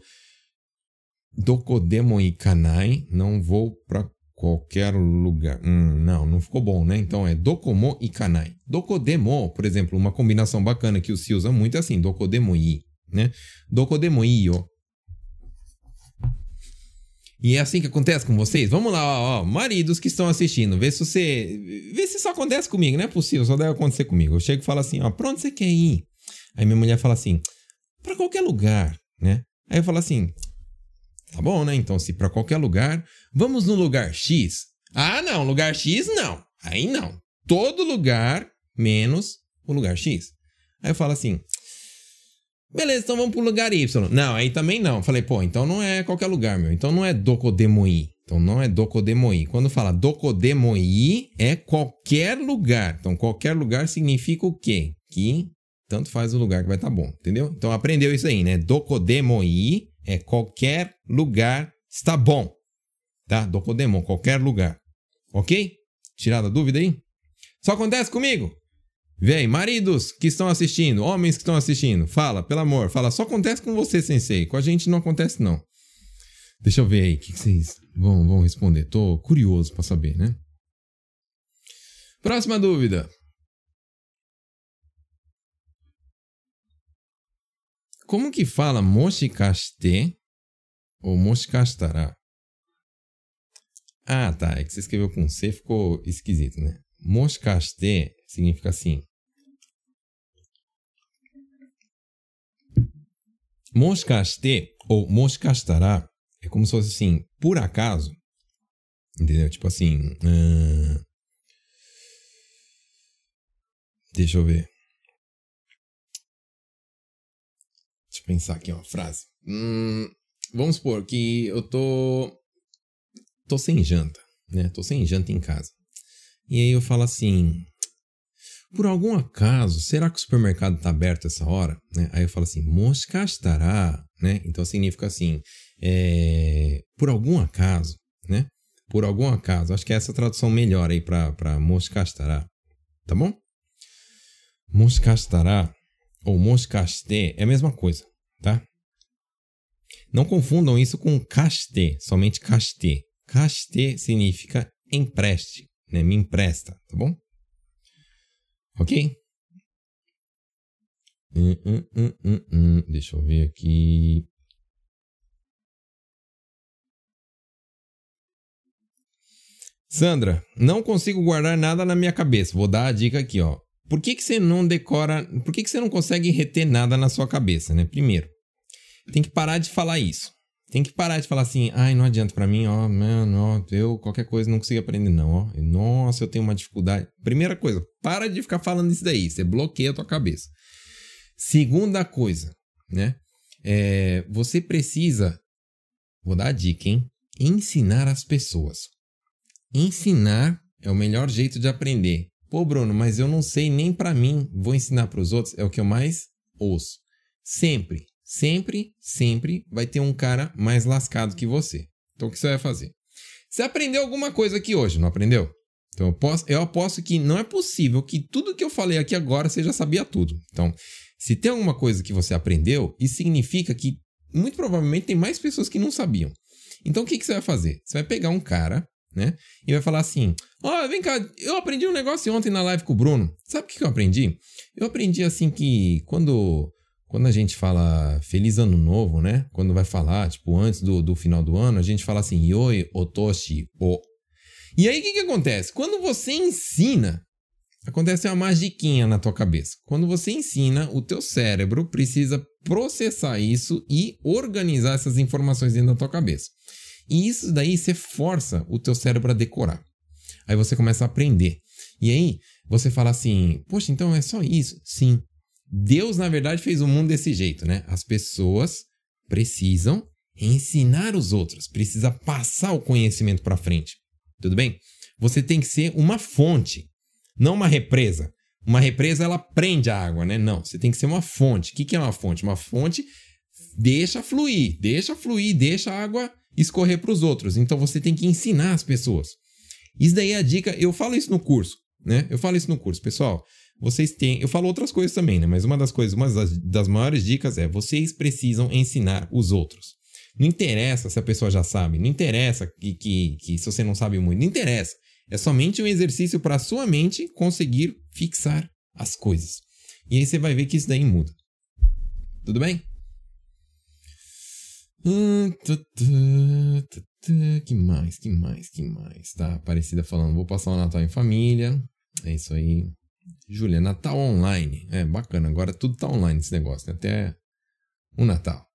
dokodemo ikanai, não vou para qualquer lugar. Hum, não, não ficou bom, né? Então é dokomo e kanai. Dokodemo, por exemplo, uma combinação bacana que o se usa muito é assim, dokodemo i, né? Dokodemo i yo. E é assim que acontece com vocês? Vamos lá, ó, ó, maridos que estão assistindo, vê se você. Vê se isso acontece comigo, não é possível, só deve acontecer comigo. Eu chego e falo assim, ó, pra onde você quer ir? Aí minha mulher fala assim, para qualquer lugar, né? Aí eu falo assim, Tá bom, né? Então, se para qualquer lugar, vamos no lugar X. Ah, não, lugar X não. Aí não. Todo lugar menos o lugar X. Aí eu falo assim: beleza, então vamos pro lugar Y. Não, aí também não. Falei, pô, então não é qualquer lugar, meu. Então não é Dokodemoi. Então não é Dokodemoi. Quando fala Dokodemoi, é qualquer lugar. Então qualquer lugar significa o quê? Que tanto faz o lugar que vai estar tá bom, entendeu? Então aprendeu isso aí, né? Dokodemoi é qualquer lugar está bom. Tá? Dokodemon, qualquer lugar. Ok? Tirada a dúvida aí? Só acontece comigo? Vem, maridos que estão assistindo, homens que estão assistindo, fala, pelo amor, fala, só acontece com você, sensei. Com a gente não acontece, não. Deixa eu ver aí, o que, que vocês vão, vão responder? Tô curioso para saber, né? Próxima dúvida. Como que fala moshikaste ou moshikastara? Ah, tá. É que você escreveu com C, ficou esquisito, né? Moshikaste significa assim. Moshikaste ou moshikastara é como se fosse assim, por acaso. Entendeu? Tipo assim. Deixa eu ver. Eu pensar aqui, ó, frase. Hum, vamos supor que eu tô. tô sem janta, né? Tô sem janta em casa. E aí eu falo assim. Por algum acaso, será que o supermercado está aberto essa hora? Né? Aí eu falo assim, mosca estará, né? Então significa assim, é, por algum acaso, né? Por algum acaso. Acho que é essa tradução melhor aí para mosca estará, tá bom? Mosca estará ou moscaste é a mesma coisa, tá? Não confundam isso com caste, somente caste. Caste significa empreste, né? Me empresta, tá bom? Ok? Hum, hum, hum, Deixa eu ver aqui. Sandra, não consigo guardar nada na minha cabeça. Vou dar a dica aqui, ó. Por que, que você não decora. Por que, que você não consegue reter nada na sua cabeça, né? Primeiro, tem que parar de falar isso. Tem que parar de falar assim, ai, não adianta para mim, ó, mano, ó, eu qualquer coisa não consigo aprender não, ó. Nossa, eu tenho uma dificuldade. Primeira coisa, para de ficar falando isso daí, você bloqueia a tua cabeça. Segunda coisa, né? É, você precisa, vou dar a dica, hein? Ensinar as pessoas. Ensinar é o melhor jeito de aprender. Pô, Bruno, mas eu não sei nem para mim, vou ensinar para os outros, é o que eu mais ouço. Sempre, Sempre, sempre vai ter um cara mais lascado que você. Então o que você vai fazer? Você aprendeu alguma coisa aqui hoje, não aprendeu? Então eu, posso, eu aposto que não é possível que tudo que eu falei aqui agora você já sabia tudo. Então, se tem alguma coisa que você aprendeu, isso significa que muito provavelmente tem mais pessoas que não sabiam. Então o que, que você vai fazer? Você vai pegar um cara, né? E vai falar assim: Ó, oh, vem cá, eu aprendi um negócio ontem na live com o Bruno. Sabe o que, que eu aprendi? Eu aprendi assim que quando quando a gente fala Feliz Ano Novo, né? Quando vai falar, tipo, antes do, do final do ano, a gente fala assim, Yoi Otoshi O. E aí o que, que acontece? Quando você ensina, acontece uma magiquinha na tua cabeça. Quando você ensina, o teu cérebro precisa processar isso e organizar essas informações dentro da tua cabeça. E isso daí você força o teu cérebro a decorar. Aí você começa a aprender. E aí você fala assim: Poxa, então é só isso? Sim. Deus, na verdade, fez o mundo desse jeito, né? As pessoas precisam ensinar os outros, precisa passar o conhecimento para frente. Tudo bem? Você tem que ser uma fonte, não uma represa. Uma represa ela prende a água, né? Não, você tem que ser uma fonte. O que, é uma fonte? Uma fonte deixa fluir, deixa fluir, deixa a água escorrer para os outros. Então você tem que ensinar as pessoas. Isso daí é a dica. Eu falo isso no curso, né? Eu falo isso no curso, pessoal vocês têm. Eu falo outras coisas também, né? Mas uma das coisas, uma das, das maiores dicas é vocês precisam ensinar os outros. Não interessa se a pessoa já sabe, não interessa que, que, que se você não sabe muito, não interessa. É somente um exercício para a sua mente conseguir fixar as coisas. E aí você vai ver que isso daí muda. Tudo bem? Hum, que mais, que mais, que mais? Tá, Aparecida falando, vou passar o Natal em família. É isso aí. Juliana, Natal online. É bacana, agora tudo tá online esse negócio, né? até o Natal.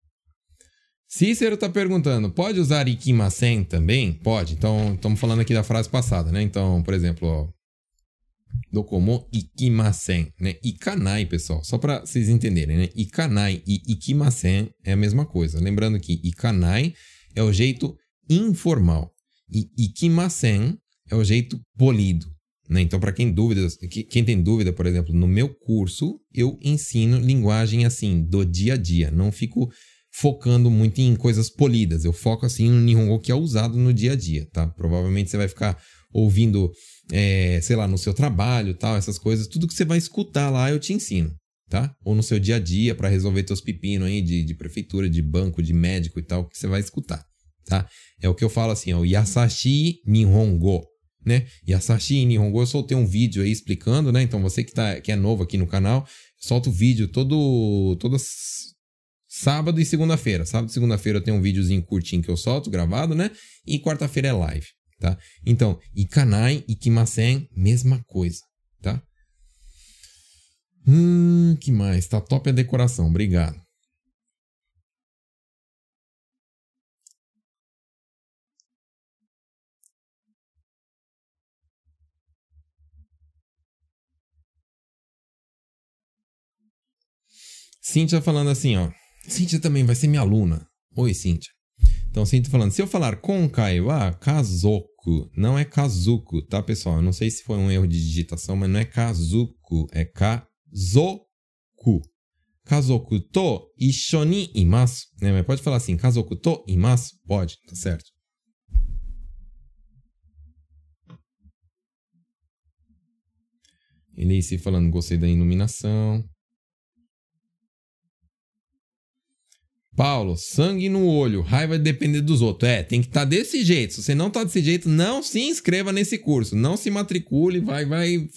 Cícero tá perguntando, pode usar ikimasen também? Pode. Então, estamos falando aqui da frase passada, né? Então, por exemplo, ó, dokomo ikimasen, né? Ikanai, pessoal, só para vocês entenderem, né? Ikanai e ikimasen é a mesma coisa. Lembrando que ikanai é o jeito informal e ikimasen é o jeito polido. Né? Então, para quem dúvida, quem tem dúvida, por exemplo, no meu curso eu ensino linguagem assim do dia a dia. Não fico focando muito em coisas polidas. Eu foco assim no Nihongo que é usado no dia a dia, tá? Provavelmente você vai ficar ouvindo, é, sei lá, no seu trabalho, tal, essas coisas. Tudo que você vai escutar lá eu te ensino, tá? Ou no seu dia a dia para resolver teus pepinos aí de, de prefeitura, de banco, de médico e tal, que você vai escutar, tá? É o que eu falo assim, ó, Yasashi Nihongo né? E a Sashi Nihongo, eu soltei um vídeo aí explicando, né? Então você que, tá, que é novo aqui no canal, solto o vídeo todo, todo sábado e segunda-feira. Sábado e segunda-feira eu tenho um videozinho curtinho que eu solto, gravado, né? E quarta-feira é live, tá? Então, Ikanai e Kimasen, mesma coisa, tá? Hum, que mais? Tá top a decoração, obrigado. Cíntia falando assim, ó. Cíntia também vai ser minha aluna. Oi, Cíntia. Então, Cíntia falando, se eu falar konkai wa kazoku, não é kazuku, tá, pessoal? Eu não sei se foi um erro de digitação, mas não é kazuku, é kazoku. Kazoku to isho ni imasu. Né? Mas pode falar assim, kazoku to imasu? Pode, tá certo. Elice falando, gostei da iluminação. Paulo, sangue no olho, raiva de depender dos outros. É, tem que estar tá desse jeito. Se você não tá desse jeito, não se inscreva nesse curso. Não se matricule, vai, vai,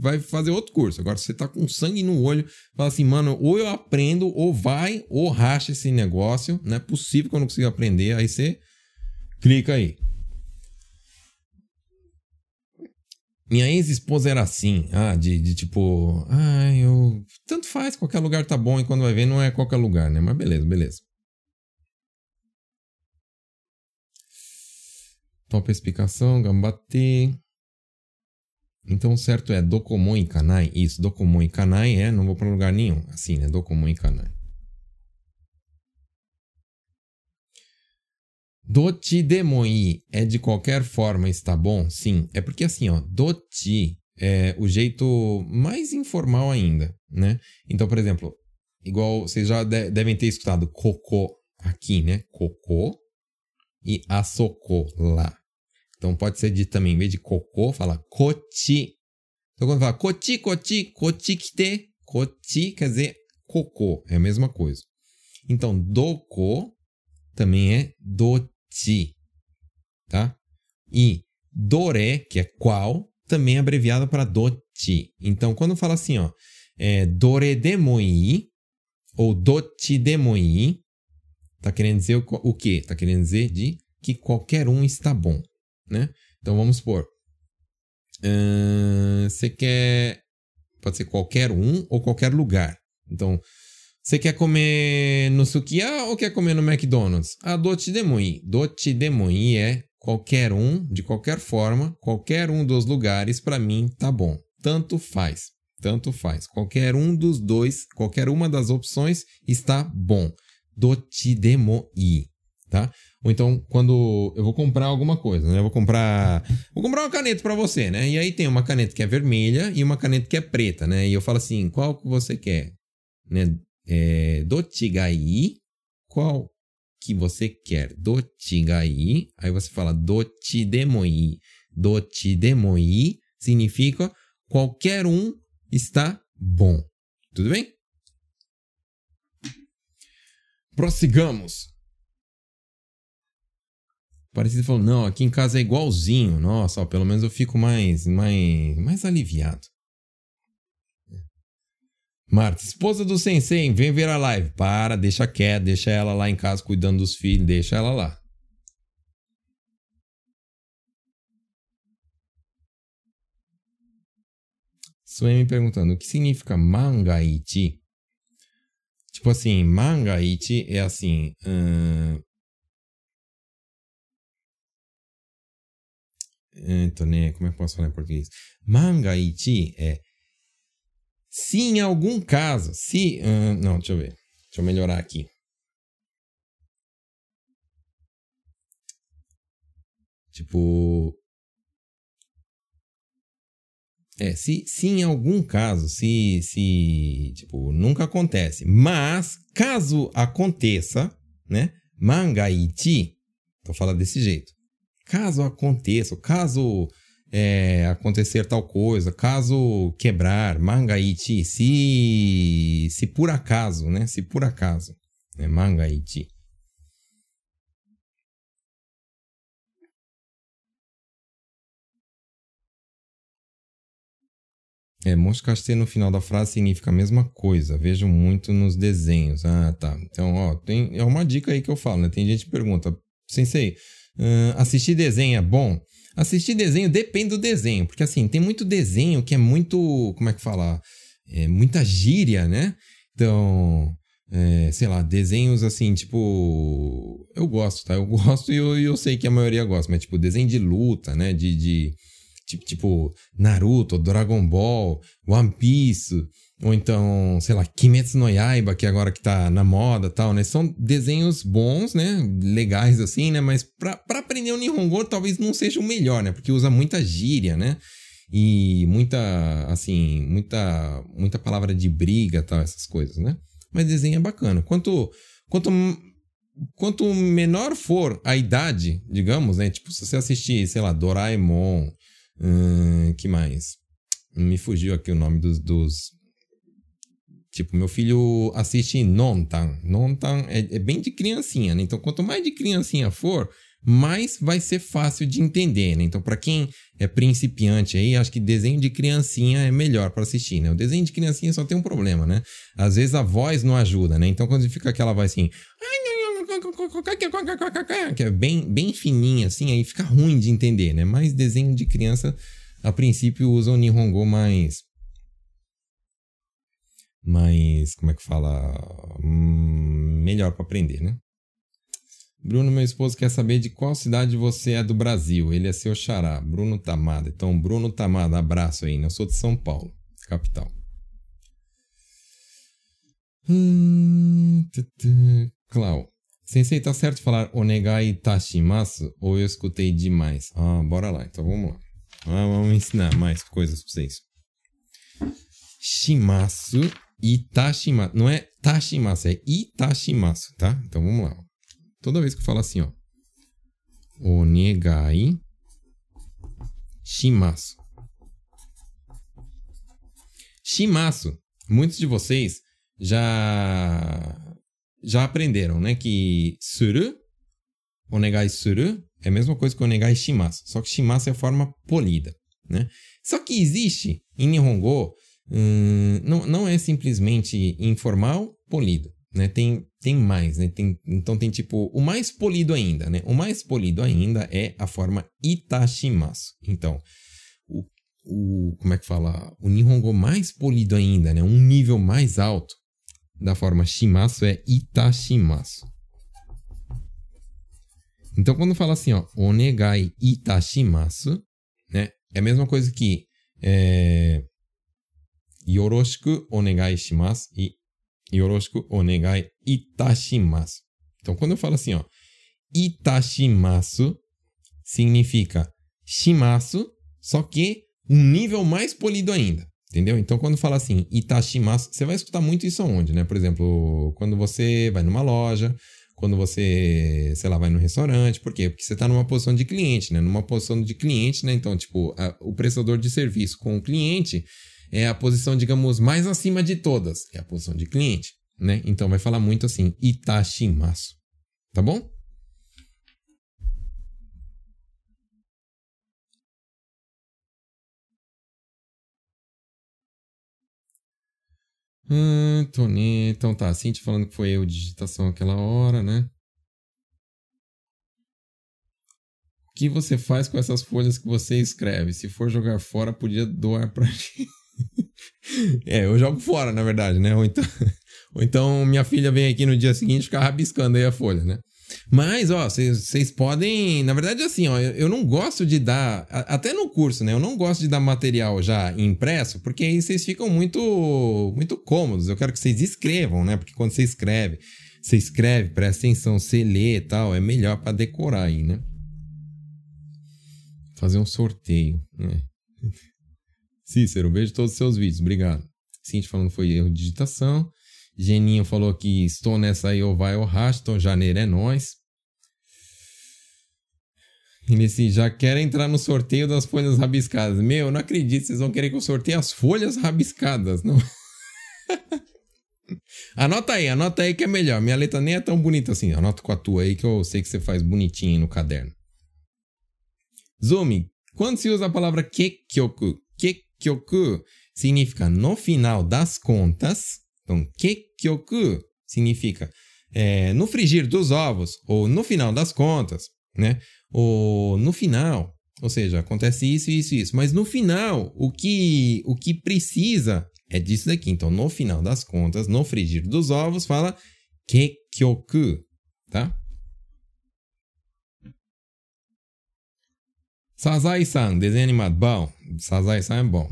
vai fazer outro curso. Agora, se você tá com sangue no olho, fala assim, mano, ou eu aprendo, ou vai, ou racha esse negócio. Não é possível que eu não consiga aprender. Aí você clica aí. Minha ex-esposa era assim, ah, de, de tipo, ah, eu. Tanto faz, qualquer lugar tá bom e quando vai ver não é qualquer lugar, né? Mas beleza, beleza. Top explicação, gambate. Então o certo é Dokomon e Kanai. Isso, Dokomon e Kanai é, não vou para lugar nenhum. Assim, né? Dokomon e Kanai. Doti demoi é de qualquer forma está bom? Sim. É porque assim, ó, doti é o jeito mais informal ainda, né? Então, por exemplo, igual vocês já de devem ter escutado cocô aqui, né? Cocô e asoko lá. Então pode ser dito também, em vez de cocô, fala kochi. Então quando fala kochi, kochi kite, kochi quer dizer cocô, é a mesma coisa. Então doko também é doti ti, tá? E dore, que é qual, também é abreviado para doti. Então, quando fala assim, ó, é, dore demoi ou doti demoi, tá querendo dizer o, o quê? Tá querendo dizer de que qualquer um está bom, né? Então, vamos supor, você uh, quer, pode ser qualquer um ou qualquer lugar. Então, você quer comer no Sukiya ou quer comer no McDonald's? Ah, dote demoi. Dote demoi é qualquer um, de qualquer forma, qualquer um dos lugares para mim tá bom. Tanto faz. Tanto faz. Qualquer um dos dois, qualquer uma das opções está bom. Dote demoi, tá? Ou então, quando eu vou comprar alguma coisa, né? Eu vou comprar, vou comprar uma caneta para você, né? E aí tem uma caneta que é vermelha e uma caneta que é preta, né? E eu falo assim, qual que você quer? Né? É, dotigai, qual que você quer? Dotigai, aí você fala dotidemoi. Dotidemoi significa qualquer um está bom. Tudo bem? Prossigamos. Parecido falou, não, aqui em casa é igualzinho. Nossa, ó, pelo menos eu fico mais, mais, mais aliviado. Marta, esposa do Sensei, vem ver a live. Para, deixa quieto, deixa ela lá em casa cuidando dos filhos, deixa ela lá. Suemi perguntando, o que significa mangaichi? Tipo assim, mangaichi é assim... Hum... Então, né, como é que posso falar em português? Mangaichi é se em algum caso, se. Uh, não, deixa eu ver. Deixa eu melhorar aqui. Tipo. É, se, se em algum caso, se, se, tipo, nunca acontece, mas caso aconteça, né, mangaichi, tô falando desse jeito, caso aconteça, caso é, acontecer tal coisa, caso quebrar, Mangaiti, se, se por acaso, né? Se por acaso, né? Mangaiti. É, moscastê no final da frase significa a mesma coisa. Vejo muito nos desenhos. Ah, tá. Então, ó, tem, é uma dica aí que eu falo, né? Tem gente que pergunta, sensei, uh, assistir desenho é bom? Assistir desenho depende do desenho, porque assim, tem muito desenho que é muito, como é que fala? É, muita gíria, né? Então, é, sei lá, desenhos assim, tipo. Eu gosto, tá? Eu *laughs* gosto e eu, eu sei que a maioria gosta, mas tipo, desenho de luta, né? De. de tipo, tipo Naruto, Dragon Ball, One Piece, ou então, sei lá, Kimetsu no Yaiba, que agora que tá na moda tal, né? São desenhos bons, né? Legais assim, né? Mas pra, pra aprender o Nihongo talvez não seja o melhor, né? Porque usa muita gíria, né? E muita, assim, muita, muita palavra de briga tal, essas coisas, né? Mas desenho é bacana. Quanto, quanto, quanto menor for a idade, digamos, né? Tipo, se você assistir, sei lá, Doraemon, hum, que mais? Me fugiu aqui o nome dos, dos Tipo, meu filho assiste Nontan. Nontan é, é bem de criancinha, né? Então, quanto mais de criancinha for, mais vai ser fácil de entender, né? Então, para quem é principiante aí, acho que desenho de criancinha é melhor para assistir, né? O desenho de criancinha só tem um problema, né? Às vezes a voz não ajuda, né? Então, quando fica aquela voz assim, que é bem, bem fininha assim, aí fica ruim de entender, né? Mas desenho de criança, a princípio, usa o Nihongo mais mais, como é que fala, hum, melhor para aprender, né? Bruno, meu esposo, quer saber de qual cidade você é do Brasil. Ele é seu xará, Bruno Tamada. Então, Bruno Tamada, abraço aí. Né? Eu sou de São Paulo, capital. Hum, Clau, Sensei, tá certo falar onegai tashimasu ou eu escutei demais? Ah, bora lá. Então vamos lá. Ah, vamos ensinar mais coisas pra vocês. Shimasu Itashimasu. Não é tashimasu, é itashimasu, tá? Então vamos lá. Toda vez que eu falo assim, ó. Onegai shimasu. Shimasu. Muitos de vocês já já aprenderam, né, que suru, onegai suru é a mesma coisa que onegai shimasu, só que shimasu é a forma polida, né? Só que existe em Nihongo hum, não, não é simplesmente informal, polido. Né? Tem, tem mais, né? Tem, então tem tipo o mais polido ainda, né? O mais polido ainda é a forma itashimasu. Então, o, o como é que fala? O nihongo mais polido ainda, né? Um nível mais alto da forma shimasu é itashimasu. Então, quando fala assim, ó, onegai itashimasu, né? É a mesma coisa que é, yoroshiku onegai shimasu e yoroshiku onegai itashimasu. Então, quando eu falo assim, itashimasu significa shimasu, só que um nível mais polido ainda. Entendeu? Então, quando fala assim, itashimasu, você vai escutar muito isso aonde, né? Por exemplo, quando você vai numa loja, quando você, sei lá, vai no restaurante. Por quê? Porque você está numa posição de cliente, né? Numa posição de cliente, né? Então, tipo, a, o prestador de serviço com o cliente, é a posição, digamos, mais acima de todas, é a posição de cliente, né? Então vai falar muito assim, itashimasu. Tá bom? Hum, Tony, então tá, te falando que foi eu digitação aquela hora, né? O que você faz com essas folhas que você escreve? Se for jogar fora, podia doar pra *laughs* gente. *laughs* é, eu jogo fora, na verdade, né? Ou então, *laughs* ou então minha filha vem aqui no dia seguinte ficar rabiscando aí a folha, né? Mas, ó, vocês podem. Na verdade, assim, ó, eu não gosto de dar. Até no curso, né? Eu não gosto de dar material já impresso, porque aí vocês ficam muito, muito cômodos. Eu quero que vocês escrevam, né? Porque quando você escreve, você escreve, presta atenção, você lê e tal, é melhor para decorar aí, né? Fazer um sorteio, né? *laughs* Cícero, vejo todos os seus vídeos, obrigado. Cintia falando foi erro de digitação. Geninho falou que estou nessa aí ou vai ou racha, então janeiro é nós. Nesse já quer entrar no sorteio das folhas rabiscadas. Meu, não acredito, vocês vão querer que eu sorteie as folhas rabiscadas, não? *laughs* anota aí, anota aí que é melhor. Minha letra nem é tão bonita assim. Anota com a tua aí que eu sei que você faz bonitinho no caderno. Zumi, quando se usa a palavra kekyoku? Kekyoku significa no final das contas. Então, kekyoku significa é, no frigir dos ovos ou no final das contas, né? Ou no final, ou seja, acontece isso, isso, isso. Mas no final, o que, o que precisa é disso daqui. Então, no final das contas, no frigir dos ovos, fala kekyoku, tá? Sazai-san, desenho animado. Bom, Sazai-san é bom.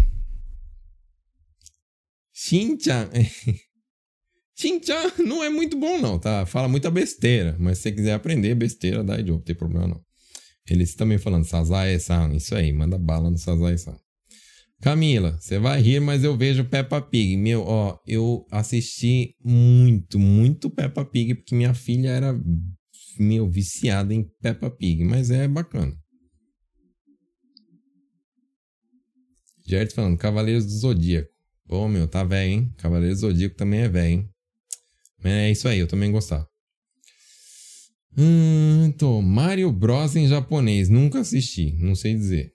Shinchan. *laughs* Shinchan não é muito bom, não, tá? Fala muita besteira. Mas se você quiser aprender besteira, dá não tem problema não. Eles também falando Sazae-san. Isso aí, manda bala no Sazae-san. Camila, você vai rir, mas eu vejo Peppa Pig. Meu, ó, eu assisti muito, muito Peppa Pig, porque minha filha era, meu, viciada em Peppa Pig. Mas é bacana. Gert falando, Cavaleiros do Zodíaco. Pô, meu, tá velho, hein? Cavaleiros do Zodíaco também é velho, hein? É isso aí, eu também gostava. Hum. Mario Bros em japonês. Nunca assisti, não sei dizer.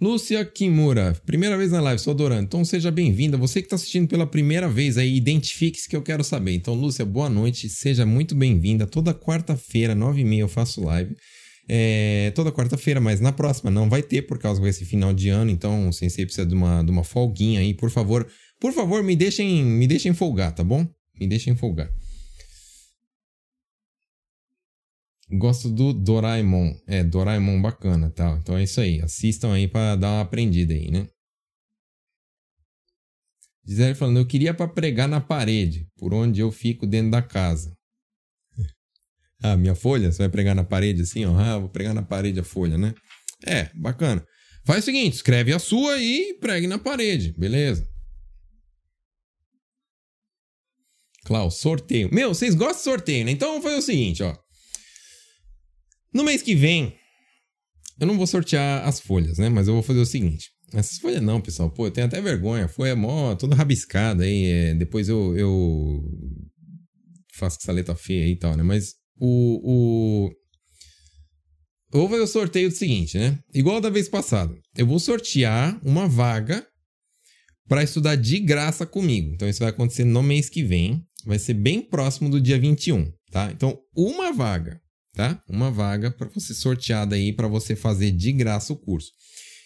Lúcia Kimura, primeira vez na live, sou adorando. Então seja bem-vinda. Você que está assistindo pela primeira vez aí, identifique-se que eu quero saber. Então, Lúcia, boa noite, seja muito bem-vinda. Toda quarta-feira, nove e meia, eu faço live. É, toda quarta-feira, mas na próxima não vai ter por causa desse final de ano. Então, o Sensei precisa de uma, de uma folguinha aí. Por favor, por favor, me deixem, me deixem folgar, tá bom? Me deixem folgar. Gosto do Doraemon. É, Doraemon bacana, tá? Então é isso aí. Assistam aí para dar uma aprendida aí, né? Gisele falando, eu queria para pregar na parede, por onde eu fico dentro da casa. Ah, minha folha? Você vai pregar na parede assim, ó? Ah, vou pregar na parede a folha, né? É, bacana. Faz o seguinte, escreve a sua e pregue na parede, beleza? Klaus, sorteio. Meu, vocês gostam de sorteio, né? Então fazer o seguinte, ó. No mês que vem, eu não vou sortear as folhas, né? Mas eu vou fazer o seguinte. Essas folhas não, pessoal. Pô, eu tenho até vergonha. Folha mó, toda rabiscada aí. É, depois eu, eu faço essa letra feia aí e tal, né? Mas o, o... Eu vou fazer o sorteio do seguinte, né? Igual da vez passada. Eu vou sortear uma vaga para estudar de graça comigo. Então isso vai acontecer no mês que vem. Vai ser bem próximo do dia 21, tá? Então, uma vaga tá? Uma vaga para você sorteada aí para você fazer de graça o curso.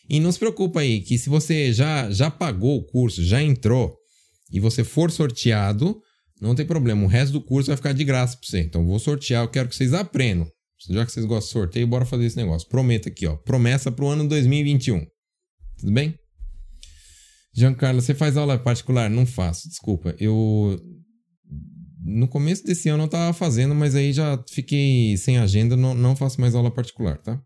E não se preocupa aí que se você já já pagou o curso, já entrou e você for sorteado, não tem problema, o resto do curso vai ficar de graça para você. Então vou sortear, eu quero que vocês aprendam. Já que vocês gostam de sorteio, bora fazer esse negócio. Prometo aqui, ó, promessa para o ano 2021. Tudo bem? Giancarlo, você faz aula particular? Não faço, desculpa. Eu no começo desse ano eu tava fazendo, mas aí já fiquei sem agenda, não, não faço mais aula particular, tá?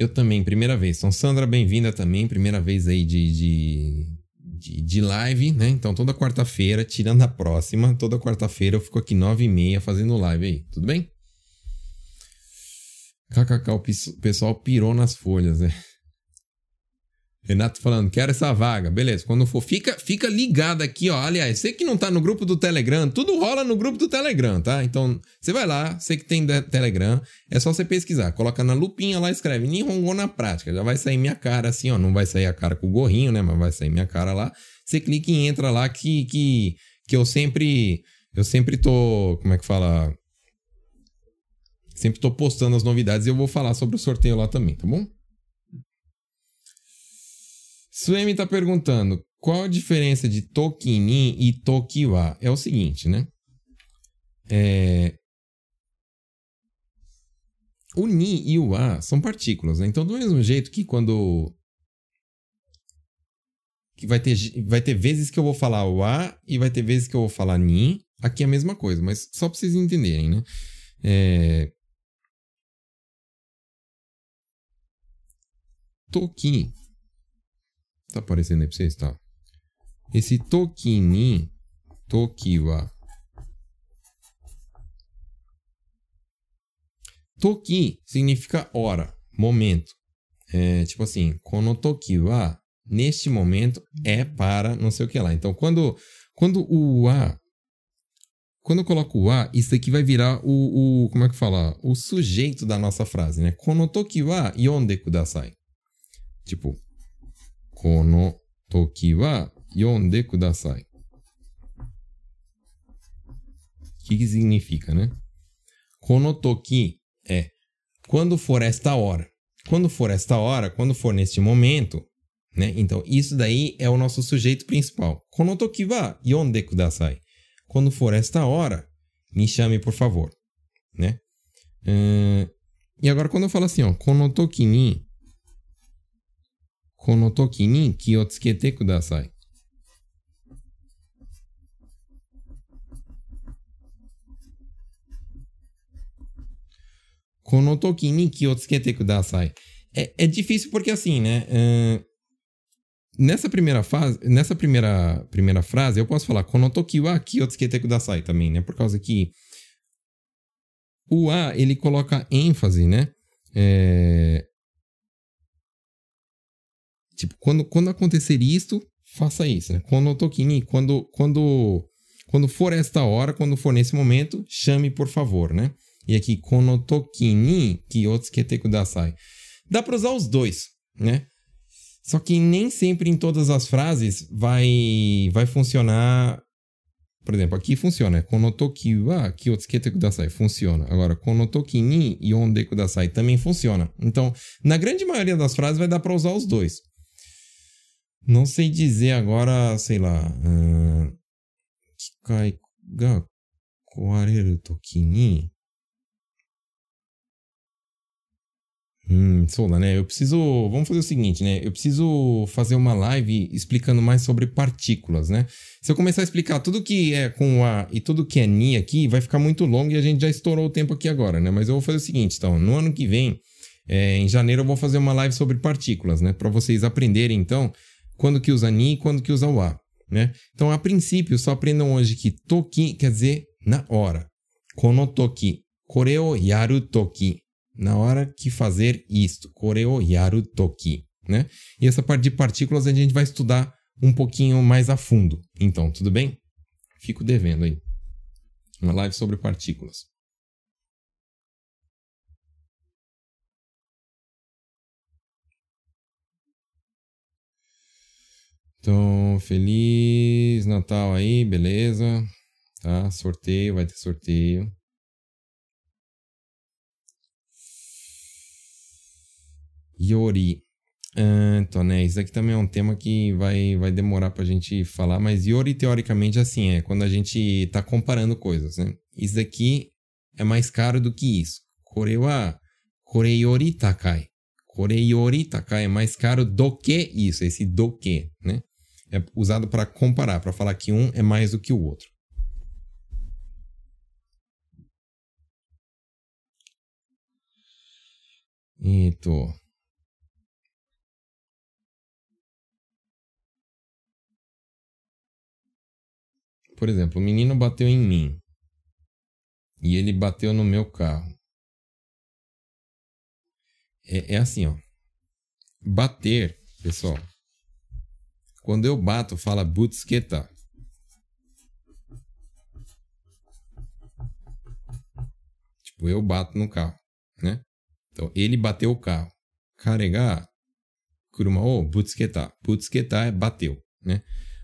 Eu também, primeira vez. Então, Sandra, bem-vinda também, primeira vez aí de, de, de, de live, né? Então, toda quarta-feira, tirando a próxima, toda quarta-feira eu fico aqui nove e meia fazendo live aí, tudo bem? KKK, o pessoal pirou nas folhas, né? Renato falando, quero essa vaga. Beleza, quando for, fica, fica ligado aqui, ó. Aliás, você que não tá no grupo do Telegram, tudo rola no grupo do Telegram, tá? Então, você vai lá, você que tem Telegram, é só você pesquisar. Coloca na lupinha lá, escreve Nihongo na prática. Já vai sair minha cara assim, ó. Não vai sair a cara com o gorrinho, né? Mas vai sair minha cara lá. Você clica e entra lá que, que, que eu sempre. Eu sempre tô. Como é que fala? Sempre tô postando as novidades e eu vou falar sobre o sorteio lá também, tá bom? Suemi está perguntando qual a diferença de Tokinin e Tokiwa. É o seguinte, né? É... O Ni e o A são partículas, né? Então, do mesmo jeito que quando. Que vai ter, vai ter vezes que eu vou falar o A e vai ter vezes que eu vou falar Ni. Aqui é a mesma coisa, mas só para vocês entenderem, né? É... Toki Tá aparecendo aí pra vocês? Tá. Esse toki ni, toki wa. Toki significa hora, momento. É, tipo assim, kono toki wa, neste momento, é para não sei o que lá. Então, quando, quando o a quando eu coloco o a, isso aqui vai virar o, o como é que fala? O sujeito da nossa frase, né? Kono toki wa yonde kudasai. Tipo, この時は読んでください。O que, que significa, né? Kono toki é quando for esta hora. Quando for esta hora, quando for neste momento, né? Então, isso daí é o nosso sujeito principal. Kono toki wa yonde kudasai. Quando for esta hora, me chame, por favor, né? Uh, E agora quando eu falo assim, ó, konotoki ni konotoki ni ki o tsukete kudasai. Konotoki ni ki o tsukete kudasai. É, é difícil porque assim, né? Uh, nessa primeira fase, nessa primeira, primeira frase, eu posso falar konotoki wa ki o tsukete kudasai também, né? Por causa que o A, ele coloca ênfase, né? É... Tipo, quando, quando acontecer isto, faça isso, né? Konotokini, quando, quando, quando for esta hora, quando for nesse momento, chame por favor, né? E aqui, konotokini kiyotsukete kudasai. Dá para usar os dois, né? Só que nem sempre em todas as frases vai, vai funcionar por exemplo, aqui funciona. Konotoki wa ki o tsukete kudasai. Funciona. Agora, konotoki ni yonde kudasai também funciona. Então, na grande maioria das frases vai dar para usar os dois. Não sei dizer agora, sei lá. Uh, kikai ga kowareru toki ni Hum, Sola, né? Eu preciso. Vamos fazer o seguinte, né? Eu preciso fazer uma live explicando mais sobre partículas, né? Se eu começar a explicar tudo que é com A e tudo que é Ni aqui, vai ficar muito longo e a gente já estourou o tempo aqui agora, né? Mas eu vou fazer o seguinte, então, no ano que vem, é, em janeiro, eu vou fazer uma live sobre partículas, né? Para vocês aprenderem, então, quando que usa Ni e quando que usa o A, né? Então, a princípio, só aprendam hoje que Toki quer dizer na hora. Konotoki. Koreo yaru toki na hora que fazer isto, koreo yaru toki, né? E essa parte de partículas a gente vai estudar um pouquinho mais a fundo. Então, tudo bem? Fico devendo aí. Uma live sobre partículas. Então, feliz Natal aí, beleza? Tá? Sorteio, vai ter sorteio. Yori. Então, né? Isso aqui também é um tema que vai, vai demorar pra gente falar, mas Yori, teoricamente, assim, é quando a gente tá comparando coisas, né? Isso daqui é mais caro do que isso. Korewa, Koreyori takai. Koreyori takai é mais caro do que isso, esse do que, né? É usado para comparar, para falar que um é mais do que o outro. Eito. Por exemplo, o menino bateu em mim. E ele bateu no meu carro. É, é assim, ó. Bater, pessoal. Quando eu bato, fala butsqueta. Tipo, eu bato no carro, né? Então, ele bateu o carro. Carregar, kuruma o butsqueta. Butsqueta é bateu, né?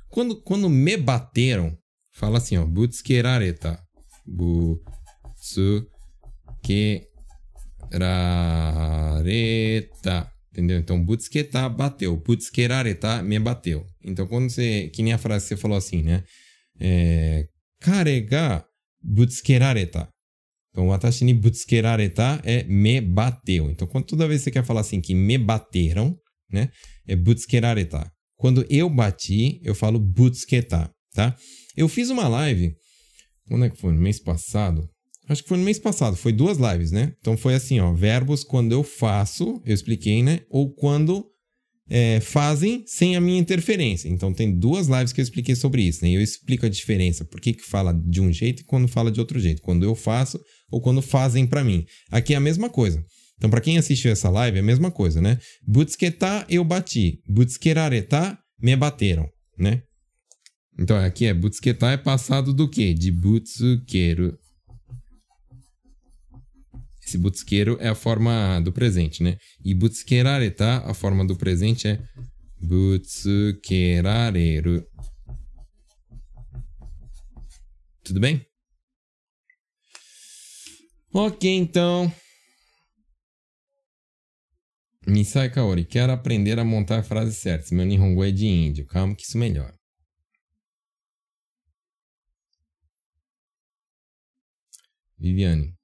Quando, quando me bateram, Fala assim, ó. Butsukerareta. Butsukerareta. Entendeu? Então, butsuketa bateu. Butsukerareta me bateu. Então, quando você. Que nem a frase que você falou assim, né? É, kare ga butsukerareta. Então, watashi ni butsukerareta é me bateu. Então, quando toda vez que você quer falar assim que me bateram, né? É butsukerareta. Quando eu bati, eu falo butsuketa, tá? Eu fiz uma live. Quando é que foi? No mês passado? Acho que foi no mês passado. Foi duas lives, né? Então foi assim, ó. Verbos quando eu faço, eu expliquei, né? Ou quando é, fazem sem a minha interferência. Então tem duas lives que eu expliquei sobre isso, né? Eu explico a diferença, por que, que fala de um jeito e quando fala de outro jeito. Quando eu faço ou quando fazem para mim. Aqui é a mesma coisa. Então, para quem assistiu essa live, é a mesma coisa, né? Butsquetá, eu bati. Butsqueraretá, me bateram, né? Então, aqui é Butsuketai é passado do quê? De Butsukeiro. Esse Butsukeiro é a forma do presente, né? E Butsukerareta, a forma do presente é Butsukerareru. Tudo bem? Ok, então. Misai Kaori, quero aprender a montar frases certas. Meu Nihongo é de índio. Calma que isso melhora. Viviane.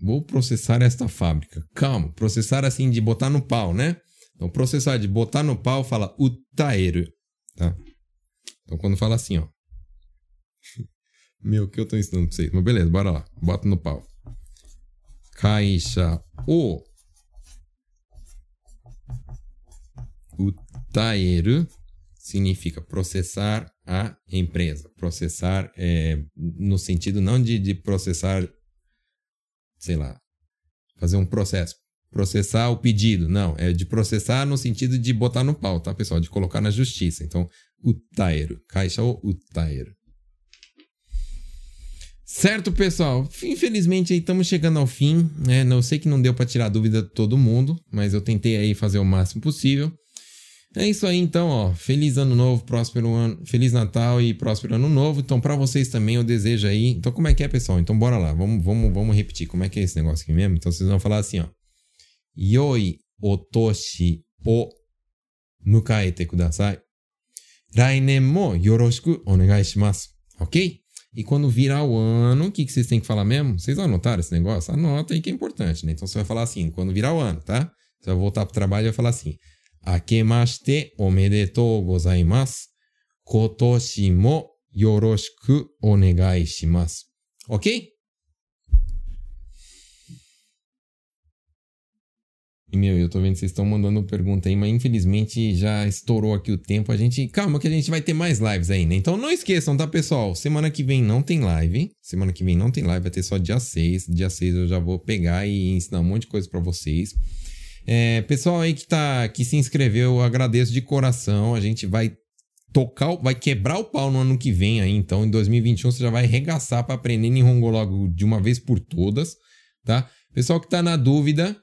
Vou processar esta fábrica. Calma, processar assim de botar no pau, né? Então, processar de botar no pau fala utaeru, tá? Então, quando fala assim, ó. *laughs* Meu, que eu tô ensinando pra vocês. Mas beleza, bora lá. Bota no pau. Caixa o utaeru significa processar a empresa. Processar é, no sentido não de, de processar, sei lá, fazer um processo. Processar o pedido. Não, é de processar no sentido de botar no pau, tá, pessoal? De colocar na justiça. Então, utaeru. Caixa o utaeru. Certo, pessoal? Infelizmente aí estamos chegando ao fim. Né? Não sei que não deu para tirar dúvida de todo mundo, mas eu tentei aí fazer o máximo possível. É isso aí, então, ó. Feliz ano novo, próspero ano, feliz Natal e próspero ano novo. Então, para vocês também eu desejo aí. Então, como é que é, pessoal? Então, bora lá. Vamos, vamos, vamos repetir. Como é que é esse negócio aqui mesmo? Então, vocês vão falar assim, ó. Yoi otoshi o mukaete kudasai. Rainen mo yoroshiku onegai shimasu. Ok? E quando virar o ano, o que, que vocês têm que falar mesmo? Vocês anotaram esse negócio? Anota aí que é importante, né? Então, você vai falar assim, quando virar o ano, tá? Você vai voltar pro trabalho e vai falar assim. 明けましておめでとうございます。今年もよろしくお願いします。Ok? E, meu, eu tô vendo que vocês estão mandando pergunta aí, mas infelizmente já estourou aqui o tempo. A gente. Calma que a gente vai ter mais lives ainda. Né? Então não esqueçam, tá, pessoal? Semana que vem não tem live. Semana que vem não tem live, vai ter só dia 6. Dia 6 eu já vou pegar e ensinar um monte de coisa para vocês. É, pessoal aí que, tá, que se inscreveu, eu agradeço de coração. A gente vai tocar, vai quebrar o pau no ano que vem aí. Então, em 2021, você já vai arregaçar para aprender Nihongo logo de uma vez por todas, tá? Pessoal que tá na dúvida,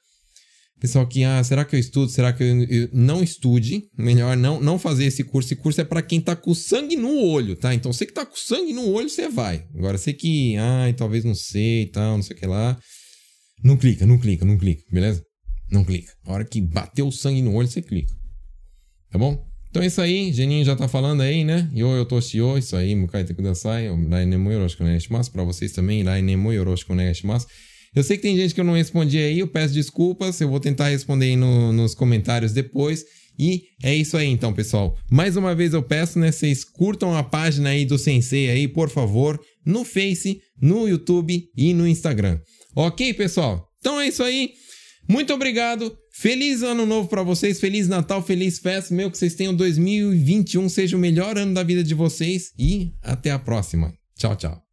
pessoal que, ah, será que eu estudo? Será que eu, eu não estude? Melhor não, não fazer esse curso. Esse curso é para quem tá com sangue no olho, tá? Então, você que tá com sangue no olho, você vai. Agora, você que, ai, talvez não sei e tal, não sei o que lá. Não clica, não clica, não clica, beleza? Não clica. A hora que bateu o sangue no olho, você clica. Tá bom? Então é isso aí. Geninho já tá falando aí, né? Yo, eu tô shio. Isso aí. Mukai te kudasai. Lai nemo yoroshiku onegaishimasu. Pra vocês também. Lai nemo yoroshiku onegaishimasu. Eu sei que tem gente que eu não respondi aí. Eu peço desculpas. Eu vou tentar responder aí no, nos comentários depois. E é isso aí então, pessoal. Mais uma vez eu peço, né, vocês curtam a página aí do Sensei aí, por favor, no Face, no YouTube e no Instagram. OK, pessoal? Então é isso aí. Muito obrigado. Feliz ano novo para vocês. Feliz Natal, feliz festa. Meu, que vocês tenham 2021 seja o melhor ano da vida de vocês. E até a próxima. Tchau, tchau.